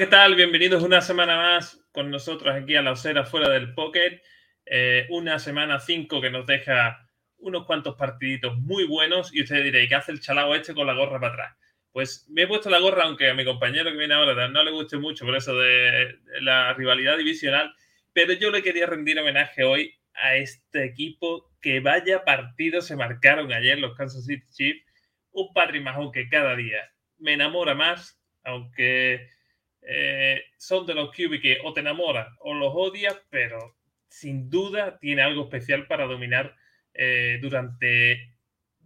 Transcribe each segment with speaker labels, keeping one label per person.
Speaker 1: ¿qué tal? Bienvenidos una semana más con nosotros aquí a la osera fuera del Pocket. Eh, una semana 5 que nos deja unos cuantos partiditos muy buenos y ustedes diréis, ¿qué hace el chalao este con la gorra para atrás? Pues me he puesto la gorra, aunque a mi compañero que viene ahora no le guste mucho por eso de la rivalidad divisional, pero yo le quería rendir homenaje hoy a este equipo que vaya partido se marcaron ayer los Kansas City Chiefs. Un Patrick Mahomes que cada día me enamora más, aunque eh, son de los QB que o te enamora o los odias, pero sin duda tiene algo especial para dominar eh, durante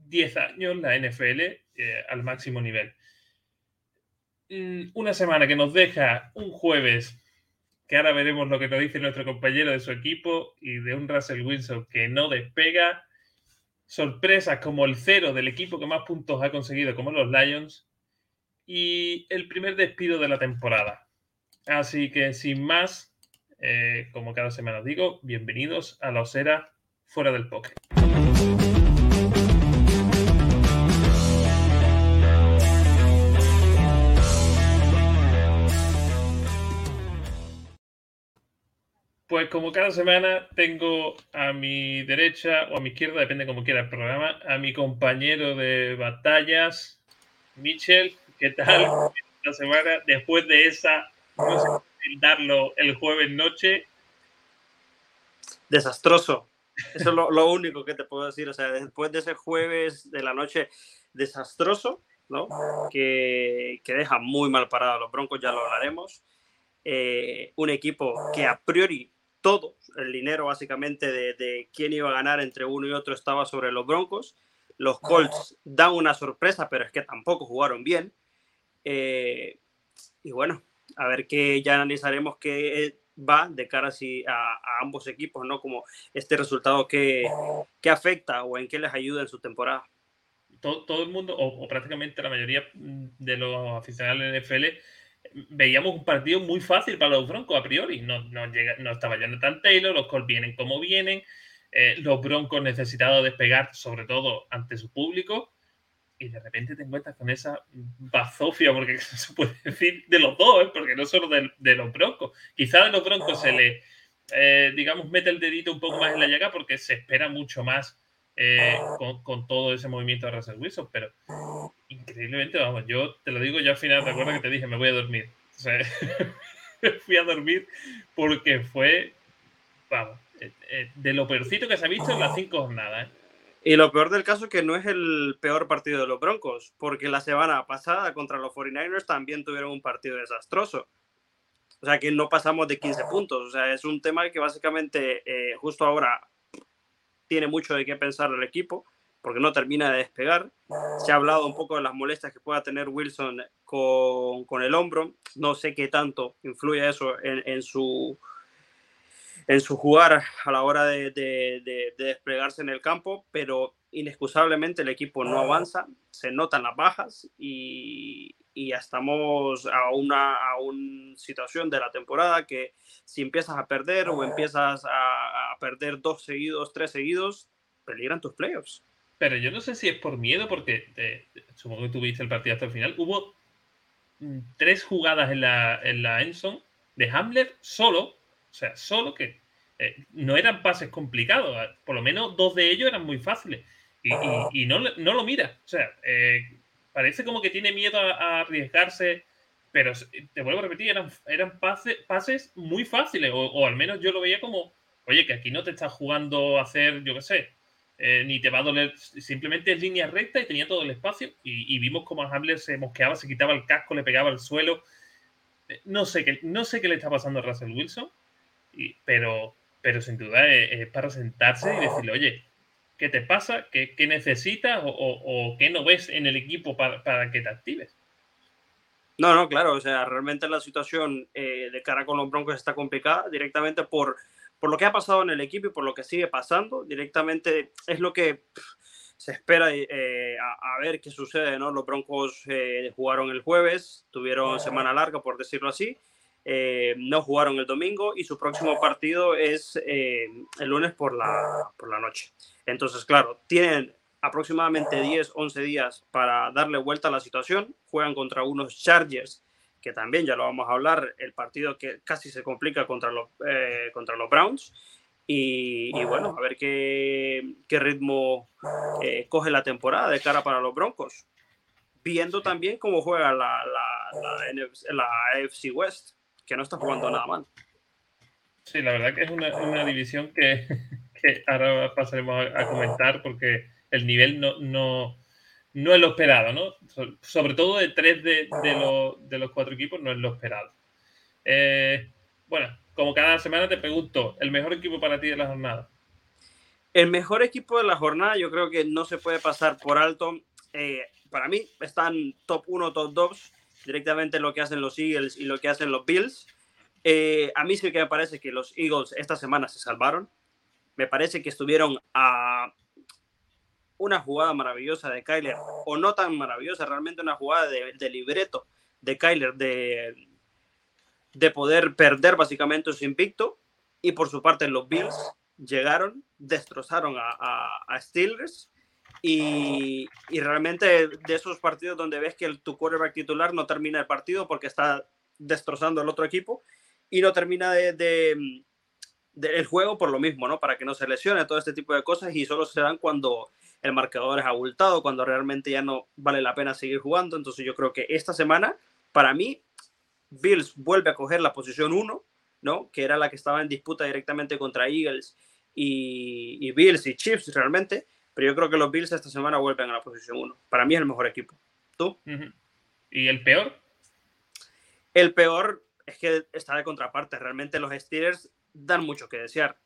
Speaker 1: 10 años la NFL eh, al máximo nivel. Mm, una semana que nos deja un jueves, que ahora veremos lo que nos dice nuestro compañero de su equipo, y de un Russell Wilson que no despega. Sorpresas como el cero del equipo que más puntos ha conseguido, como los Lions, y el primer despido de la temporada. Así que sin más, eh, como cada semana os digo, bienvenidos a la osera fuera del poker. Pues como cada semana tengo a mi derecha o a mi izquierda, depende como quiera el programa, a mi compañero de batallas, Michel. ¿Qué tal esta semana? Después de esa, no sé darlo el jueves noche.
Speaker 2: Desastroso. Eso es lo, único que te puedo decir. O sea, después de ese jueves de la noche desastroso, ¿no? Que, que deja muy mal parado a los Broncos, ya lo hablaremos. Eh, un equipo que a priori todo, el dinero básicamente de, de, quién iba a ganar entre uno y otro estaba sobre los Broncos. Los Colts dan una sorpresa, pero es que tampoco jugaron bien. Eh, y bueno, a ver que ya analizaremos qué va de cara a, a, ambos equipos, ¿no? Como este resultado que, que, afecta o en qué les ayuda en su temporada.
Speaker 1: Todo, todo el mundo, o, prácticamente la mayoría de los aficionados del NFL, veíamos un partido muy fácil para los Broncos a priori. No, no, llega, no estaba Jonathan Taylor, los Colts vienen como vienen, eh, los Broncos necesitados despegar, sobre todo ante su público y de repente te encuentras con esa bazofia, porque se puede decir de los dos, ¿eh? porque no solo de, de, los broncos. Quizá de los broncos se le, eh, digamos, mete el dedito un poco más en la llaga porque se espera mucho más eh, con, con, todo ese movimiento de Russell Wilson, pero increíblemente, vamos, yo te lo digo ya al final, recuerda que te dije, me voy a dormir. O sea, fui a dormir porque fue, vamos, de lo peorcito que se ha visto en las cinco jornadas.
Speaker 2: Y lo peor del caso es que no es el peor partido de los Broncos, porque la semana pasada contra los 49ers también tuvieron un partido desastroso. O sea que no pasamos de 15 puntos. O sea, es un tema que básicamente eh, justo ahora tiene mucho de qué pensar el equipo, porque no termina de despegar. Se ha hablado un poco de las molestias que pueda tener Wilson con, con el hombro. No sé qué tanto influye eso en, en su en su jugar a la hora de, de, desplegarse en el campo, pero inexcusablemente el equipo no avanza, se notan las bajas y, y ya estamos a una, a una situación de la temporada que si empiezas a perder o empiezas a, a perder dos seguidos, tres seguidos, peligran tus playoffs.
Speaker 1: Pero yo no sé si es por miedo, porque eh, supongo que tuviste el partido hasta el final. Hubo mm, tres jugadas en la, en la Enson de Hamler solo o sea, solo que eh, no eran pases complicados, por lo menos dos de ellos eran muy fáciles. Y, no, no, lo mira. O sea, eh, parece como que tiene miedo a, arriesgarse, pero te vuelvo a repetir, eran, eran pases, pases muy fáciles, o, al menos yo lo veía como, oye, que aquí no te estás jugando a hacer, yo qué sé, eh, ni te va a doler, simplemente es línea recta y tenía todo el espacio. Y, vimos como Hamler se mosqueaba, se quitaba el casco, le pegaba al suelo. No sé, qué, no sé qué le está pasando a Russell Wilson pero, pero sin duda es, para sentarse y decirle, oye, ¿qué te pasa? ¿Qué, qué necesitas? O, o, qué no ves en el equipo para, para, que te actives?
Speaker 2: No, no, claro, o sea, realmente la situación eh, de cara con los Broncos está complicada directamente por, por lo que ha pasado en el equipo y por lo que sigue pasando. Directamente es lo que se espera eh, a, a, ver qué sucede, ¿no? Los Broncos eh, jugaron el jueves, tuvieron semana larga, por decirlo así, eh, no jugaron el domingo y su próximo partido es eh, el lunes por la, por la noche. Entonces, claro, tienen aproximadamente 10, 11 días para darle vuelta a la situación. Juegan contra unos Chargers que también ya lo vamos a hablar, el partido que casi se complica contra los, eh, contra los Browns. Y, bueno, a ver qué, qué ritmo coge la temporada de cara para los Broncos. Viendo también cómo juega la, la, la, AFC West, que no está jugando nada mal.
Speaker 1: Sí, la verdad que es una, una división que, que, ahora pasaremos a, comentar porque el nivel no, no, no, es lo esperado, ¿no? Sobre todo de tres de, de, los, de los cuatro equipos no es lo esperado. Eh, bueno, como cada semana te pregunto, ¿el mejor equipo para ti de la jornada?
Speaker 2: El mejor equipo de la jornada yo creo que no se puede pasar por alto. Eh, para mí están top 1, top 2, directamente lo que hacen los Eagles y lo que hacen los Bills. Eh, a mí sí que me parece que los Eagles esta semana se salvaron. Me parece que estuvieron a una jugada maravillosa de Kyler, o no tan maravillosa, realmente una jugada de, libreto de Kyler de, de poder perder básicamente su invicto. Y por su parte, los Bills llegaron, destrozaron a, a, Steelers. Y, y, realmente de esos partidos donde ves que el, tu quarterback titular no termina el partido porque está destrozando al otro equipo y no termina de, de, el juego por lo mismo, ¿no? Para que no se lesione, todo este tipo de cosas y solo se dan cuando el marcador es abultado, cuando realmente ya no vale la pena seguir jugando. Entonces yo creo que esta semana, para mí, Bills vuelve a coger la posición 1, ¿no? Que era la que estaba en disputa directamente contra Eagles y, Bills y Chiefs realmente. Pero yo creo que los Bills esta semana vuelven a la posición 1. Para mí es el mejor equipo. ¿Tú?
Speaker 1: ¿Y el peor?
Speaker 2: El peor es que está de contraparte. Realmente los Steelers dan mucho que desear.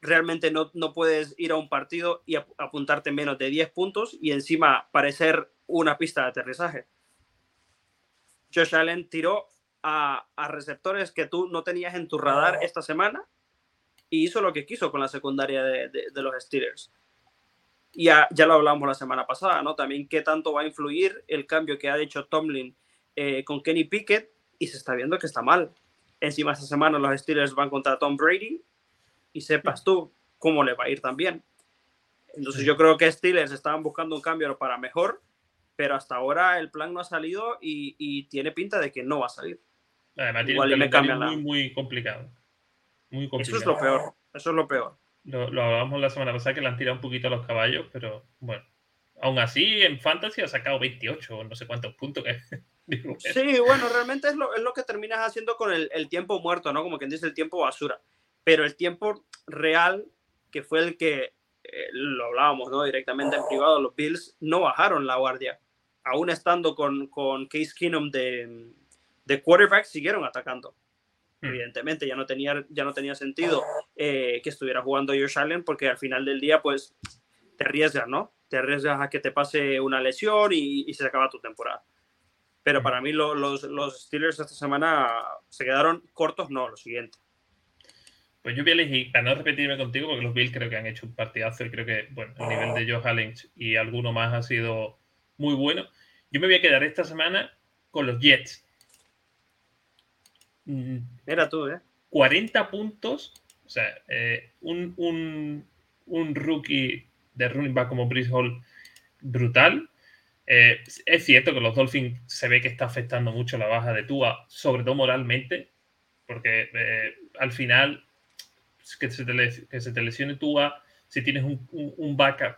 Speaker 2: Realmente no, no puedes ir a un partido y apuntarte menos de 10 puntos y encima parecer una pista de aterrizaje. Josh Allen tiró a, receptores que tú no tenías en tu radar esta semana y hizo lo que quiso con la secundaria de, los Steelers. Y ya, ya, lo hablamos la semana pasada, ¿no? También qué tanto va a influir el cambio que ha hecho Tomlin eh, con Kenny Pickett y se está viendo que está mal. Encima esta semana los Steelers van contra Tom Brady y sepas tú cómo le va a ir también. Entonces yo creo que Steelers estaban buscando un cambio para mejor pero hasta ahora el plan no ha salido y, tiene pinta de que no va a salir.
Speaker 1: Además, tiene muy, muy complicado. Muy
Speaker 2: complicado. Eso es lo peor. Eso es lo peor.
Speaker 1: Lo, lo hablamos la semana pasada que le han tirado un poquito a los caballos, pero bueno. Aún así, en Fantasy ha sacado 28 o no sé cuántos puntos.
Speaker 2: sí, bueno, realmente es lo, es lo que terminas haciendo con el, el, tiempo muerto, ¿no? Como quien dice el tiempo basura. Pero el tiempo real, que fue el que eh, lo hablábamos, ¿no? Directamente en privado, los Bills no bajaron la guardia aún estando con, con Case Keenum de, de quarterback, siguieron atacando. Hmm. Evidentemente, ya no tenía, ya no tenía sentido eh, que estuviera jugando Josh Allen porque al final del día, pues, te arriesgas, ¿no? Te arriesgas a que te pase una lesión y, se acaba tu temporada. Pero hmm. para mí los, los Steelers esta semana se quedaron cortos, no, lo siguiente.
Speaker 1: Pues yo voy a elegir, para no repetirme contigo, porque los Bills creo que han hecho un partidazo y creo que, bueno, el nivel de Josh Allen y alguno más ha sido muy bueno. Yo me voy a quedar esta semana con los Jets.
Speaker 2: Era tú, ¿eh?
Speaker 1: 40 puntos. O sea, eh, un, un, un, rookie de running back como Brice Hall brutal. Eh, es cierto que los Dolphins se ve que está afectando mucho la baja de Tua, sobre todo moralmente, porque eh, al final que se, te, que se te lesione Tua, si tienes un, un, un backup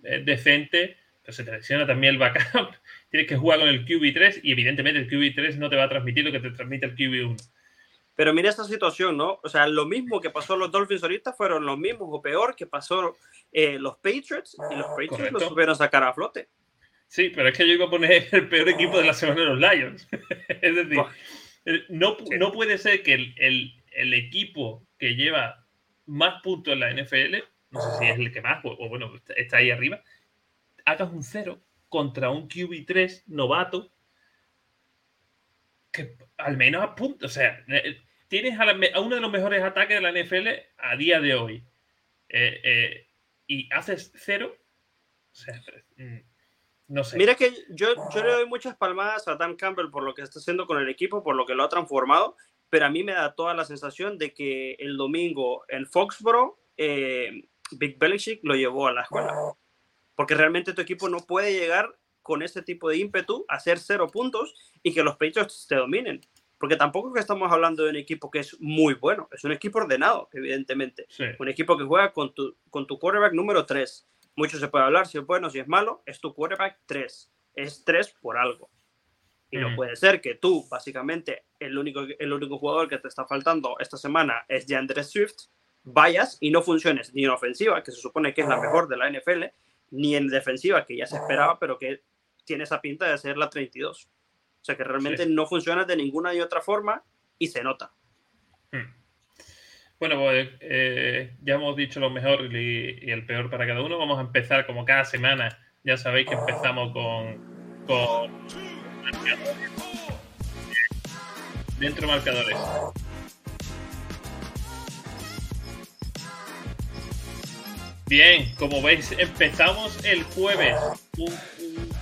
Speaker 1: decente, se te lesiona también el backup, tienes que jugar con el QB3 y evidentemente el QB3 no te va a transmitir lo que te transmite el QB1.
Speaker 2: Pero mira esta situación, ¿no? O sea, lo mismo que pasó los Dolphins ahorita fueron los mismos o peor que pasó eh, los Patriots y los Patriots los supieron sacar a flote.
Speaker 1: Sí, pero es que yo iba a poner el peor equipo de la semana de los Lions. es decir, no, no puede ser que el, el, el, equipo que lleva más puntos en la NFL, no sé si es el que más, o, o bueno, está ahí arriba, hagas un cero contra un QB3 novato que al menos a punto, o sea, eh, tienes a, uno de los mejores ataques de la NFL a día de hoy. Eh, eh, y haces cero, o sea, mm, no sé.
Speaker 2: Mira que yo, yo le doy muchas palmadas a Dan Campbell por lo que está haciendo con el equipo, por lo que lo ha transformado, pero a mí me da toda la sensación de que el domingo en Foxborough, Big Belichick lo llevó a la escuela porque realmente tu equipo no puede llegar con ese tipo de ímpetu, hacer cero puntos y que los Patriots te dominen. Porque tampoco es que estamos hablando de un equipo que es muy bueno, es un equipo ordenado, evidentemente. Un equipo que juega con tu, con tu quarterback número 3. Mucho se puede hablar si es bueno, si es malo, es tu quarterback 3. Es 3 por algo. Y no puede ser que tú, básicamente, el único, el único jugador que te está faltando esta semana es DeAndre Swift, vayas y no funciones ni en ofensiva, que se supone que es la mejor de la NFL, ni en defensiva, que ya se esperaba, pero que tiene esa pinta de ser la 32. O sea que realmente no funciona de ninguna y otra forma y se nota. Hmm.
Speaker 1: Bueno, pues eh, ya hemos dicho lo mejor y, el peor para cada uno. Vamos a empezar como cada semana. Ya sabéis que empezamos con, con Dentro marcadores. Bien, como veis, empezamos el jueves. Un,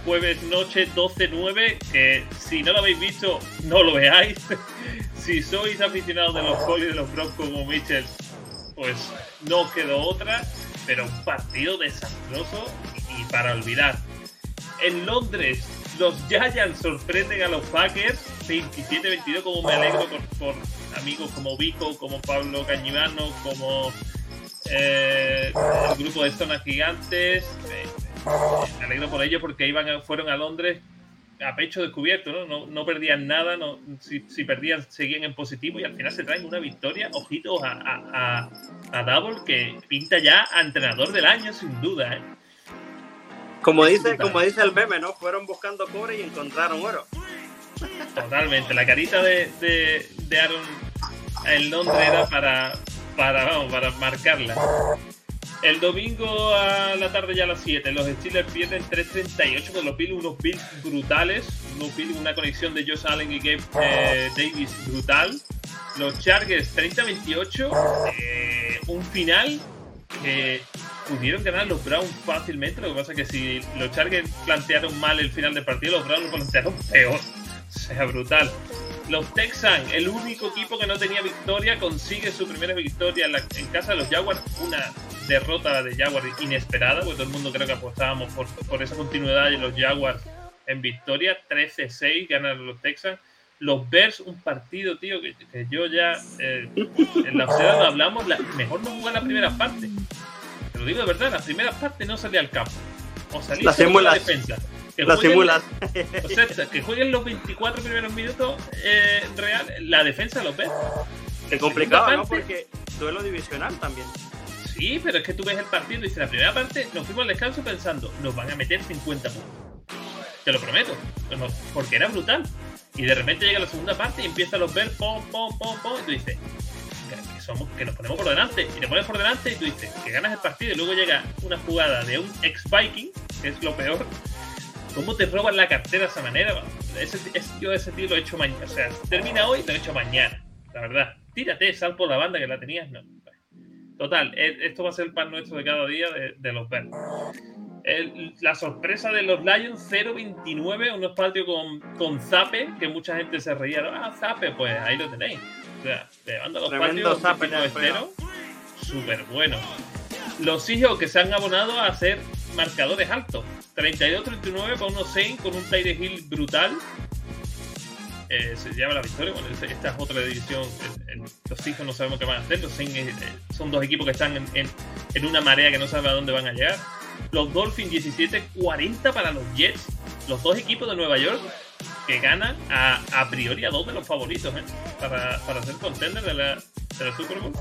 Speaker 1: jueves noche 12-9, que si no lo habéis visto, no lo veáis. si sois aficionados de los Colts y de los Broncos como Mitchell, pues no quedó otra, pero un partido desastroso y para olvidar. En Londres, los Giants sorprenden a los Packers 27-22, como me alegro por, amigos como Vico, como Pablo Cañivano, como eh, el grupo de Zonas Gigantes. me alegro por ello porque iban fueron a Londres a pecho descubierto, ¿no? No, perdían nada, no, si, perdían seguían en positivo y al final se traen una victoria. Ojitos a, a, a, Double que pinta ya a entrenador del año sin duda. ¿eh?
Speaker 2: Como dice, como dice el meme, ¿no? Fueron buscando cobre y encontraron oro.
Speaker 1: Totalmente. La carita de, de, Aaron en Londres era para, para, vamos, para marcarla. El domingo a la tarde ya a las 7, los Steelers pierden 3.38 con los Bills, unos Bills brutales, unos Bills, una conexión de Josh Allen y Gabe eh, Davis brutal. Los Chargers 30-28, eh, un final que pudieron ganar los Browns fácilmente. Lo que pasa es que si los Chargers plantearon mal el final del partido, los Browns lo plantearon peor. Sea, brutal. Los Texans, el único equipo que no tenía victoria, consigue su primera victoria en, casa de los Jaguars. Una derrota de Jaguars inesperada, porque todo el mundo creo que apostábamos por, por esa continuidad de los Jaguars en victoria. 13-6 ganan los Texans. Los Bears, un partido, tío, que, yo ya eh, en la observa hablamos, mejor no jugar la primera parte lo digo de verdad, la primera parte no salía al campo. O salía la defensa.
Speaker 2: Que las simulas.
Speaker 1: O sea, que jueguen los 24 primeros minutos eh, real, la defensa lo ves.
Speaker 2: Es complicado, ¿no? Porque duelo divisional también.
Speaker 1: Sí, pero es que tú ves el partido y dices, la primera parte nos fuimos al descanso pensando, nos van a meter 50 puntos. Te lo prometo. Porque era brutal. Y de repente llega la segunda parte y empieza a los ver, pom, pom, pom, pom, y tú dices, que nos ponemos por delante y te pones por delante y tú dices que ganas el partido y luego llega una jugada de un ex Viking, que es lo peor. ¿Cómo te roban la cartera de esa manera? Ese, yo ese tío lo he hecho mañana. O sea, termina hoy, lo he hecho mañana. La verdad. Tírate, sal por la banda que la tenías. No. Total, e, esto va a ser el pan nuestro de cada día de, los verdes. la sorpresa de los Lions 0-29, unos partidos con, con Zape, que mucha gente se reía. Ah, Zape, pues ahí lo tenéis. O sea, llevando los partidos estero, súper bueno. Los Seahawks que se han abonado a ser marcadores altos. 32-39 para unos Saints con un Tyre Hill brutal. Eh, se lleva la victoria. Bueno, esta es otra división. los Seahawks no sabemos qué van a hacer. Los Saints eh, son dos equipos que están en, una marea que no sabe a dónde van a llegar. Los Dolphins 17-40 para los Jets. Los dos equipos de Nueva York que ganan a, a priori a dos de los favoritos ¿eh? para, para ser contender de la, de la Super Bowl.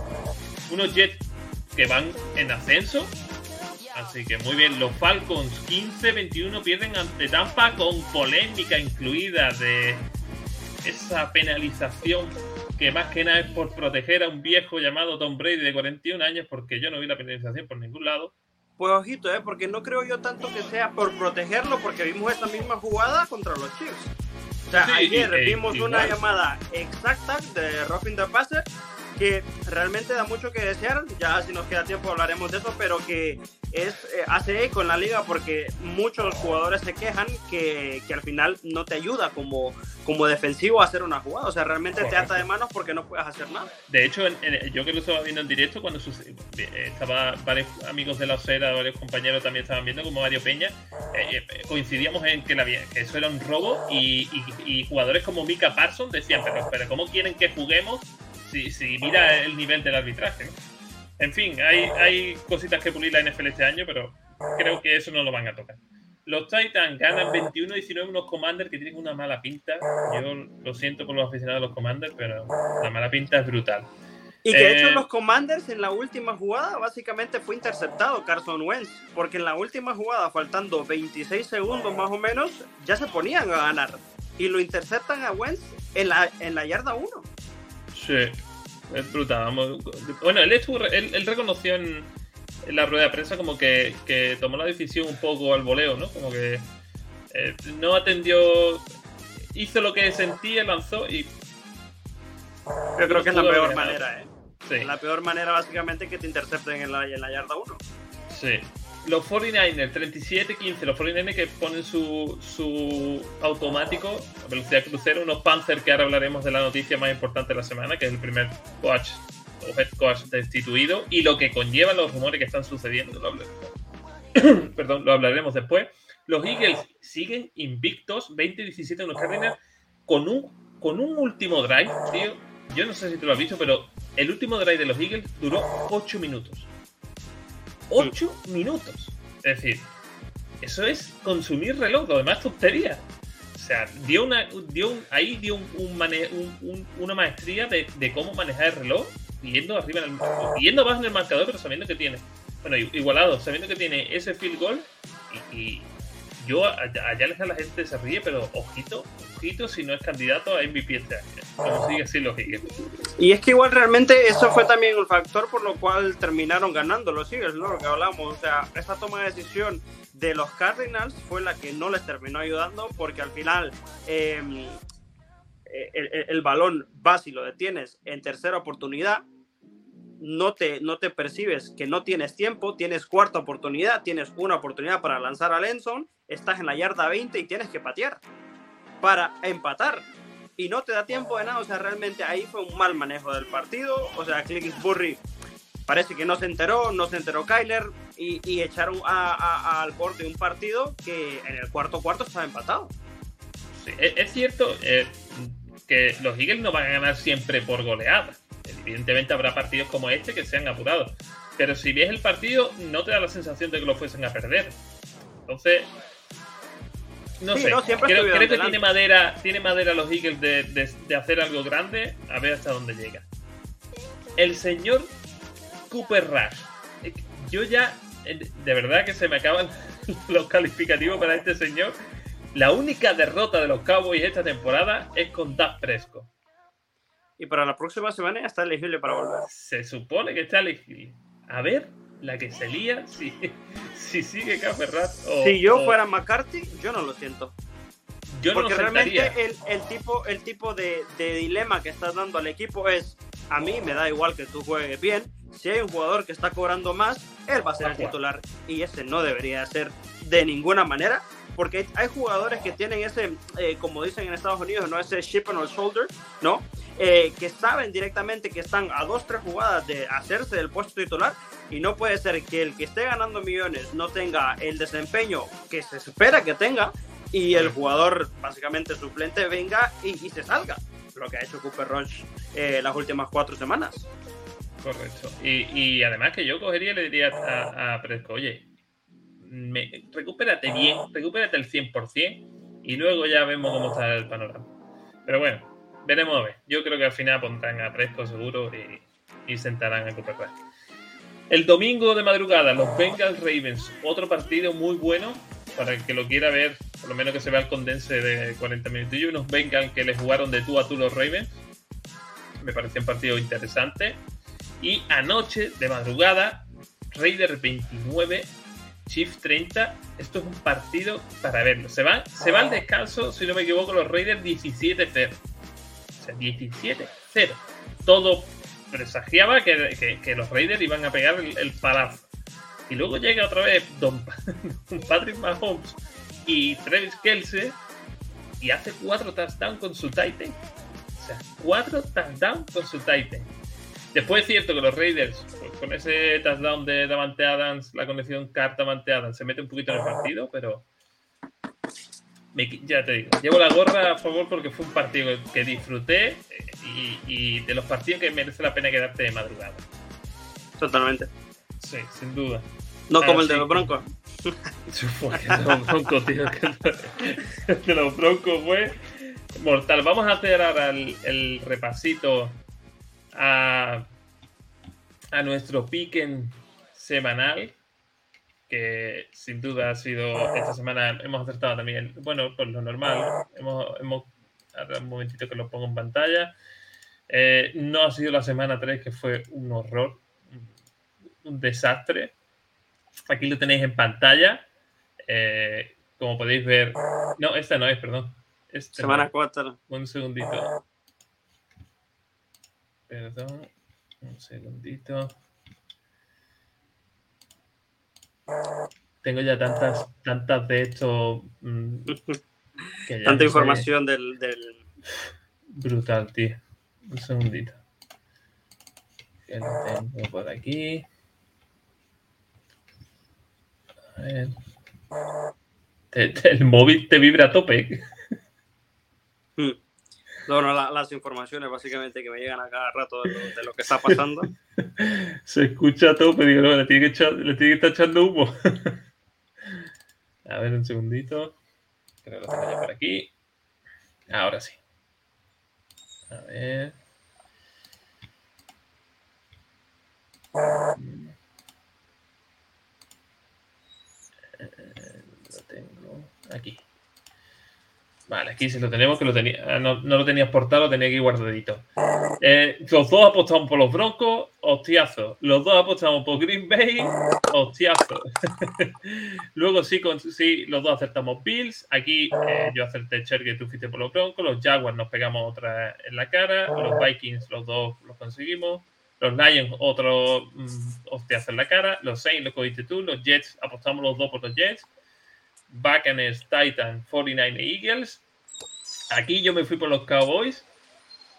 Speaker 1: Unos Jets que van en ascenso. Así que muy bien, los Falcons 15-21 pierden ante Tampa con polémica incluida de esa penalización que más que nada es por proteger a un viejo llamado Tom Brady de 41 años, porque yo no vi la penalización por ningún lado.
Speaker 2: Pues ojito, ¿eh? porque no creo yo tanto que sea por protegerlo, porque vimos esta misma jugada contra los Chiefs. O sea, ayer vimos una llamada exacta de Roughing the Passer que realmente da mucho que desear. Ya si nos queda tiempo hablaremos de eso, pero que es eh, hace eco en la liga porque muchos jugadores se quejan que, que, al final no te ayuda como, como defensivo a hacer una jugada. O sea, realmente te ata de manos porque no puedes hacer nada.
Speaker 1: De hecho, yo que lo estaba viendo en directo, cuando eh, estaba varios amigos de la Osera, varios compañeros también estaban viendo, como Mario Peña, eh, coincidíamos en que, la, que, eso era un robo y, y, jugadores como Mika Parsons decían, pero, pero ¿cómo quieren que juguemos si, si mira el nivel del arbitraje? ¿no? En fin, hay, hay cositas que pulir la NFL este año, pero creo que eso no lo van a tocar. Los Titans ganan 21-19 unos Commanders que tienen una mala pinta. Yo lo siento por los aficionados de los Commanders, pero la mala pinta es brutal.
Speaker 2: Y que de hecho eh, los Commanders en la última jugada básicamente fue interceptado Carson Wentz, porque en la última jugada, faltando 26 segundos más o menos, ya se ponían a ganar. Y lo interceptan a Wentz en la, en la yarda 1.
Speaker 1: Sí, es brutal. Bueno, él, él, reconoció en, la rueda de prensa como que, tomó la decisión un poco al voleo, ¿no? Como que eh, no atendió, hizo lo que sentía, lanzó y...
Speaker 2: Yo creo que es la peor manera, ¿eh? Sí. La peor manera básicamente que te intercepten en la, en la yarda 1.
Speaker 1: Sí los 49ers, 37-15, los 49ers que ponen su, su automático a velocidad crucero, unos Panthers que ahora hablaremos de la noticia más importante de la semana, que es el primer coach o head coach destituido y lo que conlleva los rumores que están sucediendo. Perdón, lo hablaremos después. Los Eagles siguen invictos, 20-17 en los Cardinals, con un, con un último drive, tío. Yo no sé si tú lo has visto, pero el último drive de los Eagles duró 8 minutos. 8 minutos. Es decir, eso es consumir reloj, lo demás tontería. O sea, dio una, dio ahí dio un, una maestría de, cómo manejar el reloj, yendo arriba en el, yendo abajo en el marcador, pero sabiendo que tiene, bueno, igualado, sabiendo que tiene ese field goal y yo allá les a la gente se ríe, pero ojito, ojito si no es candidato a MVP este año. Sigue.
Speaker 2: Y es que igual realmente eso fue también el factor por lo cual terminaron ganando los Eagles, ¿no? Lo que hablamos. O sea, esa toma de decisión de los Cardinals fue la que no les terminó ayudando porque al final em, el, el, balón vas y lo detienes en tercera oportunidad no te, no te percibes que no tienes tiempo, tienes cuarta oportunidad, tienes una oportunidad para lanzar a Lenson, estás en la yarda 20 y tienes que patear para empatar. Y no te da tiempo de nada, o sea, realmente ahí fue un mal manejo del partido, o sea, Burry parece que no se enteró, no se enteró Kyler y, echaron al borde un partido que en el cuarto cuarto estaba empatado.
Speaker 1: Sí, es, cierto eh, que los Eagles no van a ganar siempre por goleada Evidentemente habrá partidos como este que sean apurados. Pero si ves el partido, no te da la sensación de que lo fuesen a perder. Entonces, no sé. creo, que tiene madera, tiene madera los Eagles de, hacer algo grande, a ver hasta dónde llega. El señor Cooper Rush. Yo ya, de verdad que se me acaban los calificativos para este señor. La única derrota de los Cowboys esta temporada es con Dak Prescott
Speaker 2: y para la próxima semana ya está elegible para volver.
Speaker 1: Se supone que está elegible. A ver, la que se lía, si, si sigue Caferrat
Speaker 2: o... Si yo fuera McCarthy, yo no lo siento. Yo Porque no realmente el, el, tipo, el tipo de, de, dilema que estás dando al equipo es, a mí me da igual que tú juegues bien, si hay un jugador que está cobrando más, él va a ser el titular y ese no debería ser de ninguna manera porque hay jugadores que tienen ese, eh, como dicen en Estados Unidos, no ese chip on the shoulder, ¿no? Eh, que saben directamente que están a dos, tres jugadas de hacerse del puesto titular y no puede ser que el que esté ganando millones no tenga el desempeño que se espera que tenga y el jugador básicamente suplente venga y, se salga, lo que ha hecho Cooper Rush eh, las últimas cuatro semanas.
Speaker 1: Correcto. Y, además que yo cogería y le diría a, a Presco, oye, recupérate bien, recupérate el 100% y luego ya vemos cómo está el panorama. Pero bueno, veremos a ver. Yo creo que al final pondrán a Presco seguro y, y sentarán a recuperar. El domingo de madrugada, los Bengals Ravens, otro partido muy bueno para el que lo quiera ver, por lo menos que se vea el condense de 40 minutos. Y unos Bengals que le jugaron de tú a tú los Ravens. Me pareció un partido interesante. Y anoche, de madrugada, Raiders 29, Chief 30, esto es un partido para verlo. Se va, se va al descanso, si no me equivoco, los Raiders 17-0. O sea, 17-0. Todo presagiaba que, que, los Raiders iban a pegar el, palazo. Y luego llega otra vez Don, Patrick Mahomes y Travis Kelsey y hace cuatro touchdowns con su Titan. O sea, cuatro touchdowns con su Titan. Después es cierto que los Raiders, pues, con ese touchdown de Davante Adams, la conexión carta-Davante Adams, se mete un poquito en el partido, pero ya te digo, llevo la gorra a favor porque fue un partido que disfruté y, de los partidos que merece la pena quedarte de madrugada.
Speaker 2: Totalmente.
Speaker 1: Sí, sin duda.
Speaker 2: No como el de los Broncos.
Speaker 1: el de los Broncos, tío. De los Broncos fue mortal. Vamos a hacer ahora el, repasito a, a nuestro piquen semanal que sin duda ha sido esta semana hemos acertado también, bueno, por lo normal, hemos, hemos ahora un momentito que lo pongo en pantalla. Eh, no ha sido la semana 3 que fue un horror, un desastre. Aquí lo tenéis en pantalla. Eh, como podéis ver, no, esta no es, perdón.
Speaker 2: semana 4.
Speaker 1: Un segundito. Perdón, un segundito. Tengo ya tantas, tantas de esto. Mm,
Speaker 2: Tanta información del,
Speaker 1: Brutal, tío. Un segundito. Que lo tengo por aquí. A ver. el móvil te vibra a tope.
Speaker 2: Hmm. No, no, las informaciones básicamente que me llegan a cada rato de lo, que está pasando.
Speaker 1: Se escucha todo, pero digo, no, le tiene que, le tiene que estar echando humo. a ver, un segundito. Creo que lo tengo ya por aquí. Ahora sí. A ver. Eh, lo tengo aquí. Vale, aquí sí lo tenemos, que lo tenía, ah, no, lo tenía exportado, lo tenía aquí guardadito. Eh, los dos apostamos por los Broncos, hostiazo. Los dos apostamos por Green Bay, hostiazo. Luego sí, sí, los dos acertamos Bills. Aquí eh, yo acerté que tú fuiste por los Broncos. Los Jaguars nos pegamos otra en la cara. Los Vikings, los dos los conseguimos. Los Lions, otro mm, hostiazo en la cara. Los Saints los cogiste tú. Los Jets, apostamos los dos por los Jets. Buccaneers, Titan, 49 Eagles. Aquí yo me fui por los Cowboys.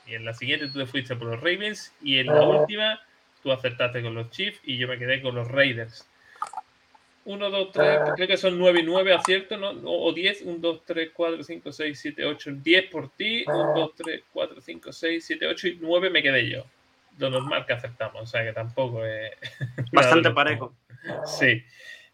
Speaker 1: Y en la siguiente tú te fuiste por los Ravens. Y en la última tú acertaste con los Chiefs y yo me quedé con los Raiders. 1, 2, 3, creo que son 9 y 9 aciertos, ¿no? O 10, 1, 2, 3, 4, 5, 6, 7, 8, 10 por ti, 1, 2, 3, 4, 5, 6, 7, 8 y 9 me quedé yo. Lo normal que acertamos, o sea que tampoco es...
Speaker 2: Bastante parejo.
Speaker 1: Sí.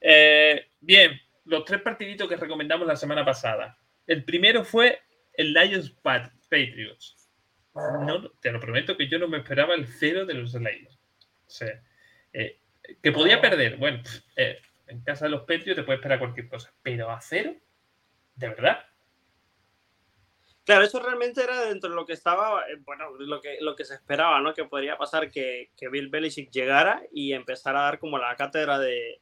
Speaker 1: Eh, bien, los tres partiditos que recomendamos la semana pasada. El primero fue el Lions Patriots. No, te lo prometo que yo no me esperaba el cero de los Lions. O sea, eh, que podía perder. Bueno, eh, en casa de los Patriots te puede esperar cualquier cosa. Pero a cero, ¿de verdad?
Speaker 2: Claro, eso realmente era dentro de lo que estaba, eh, bueno, lo que, lo que se esperaba, ¿no? Que podría pasar que, que Bill Belichick llegara y empezara a dar como la cátedra de,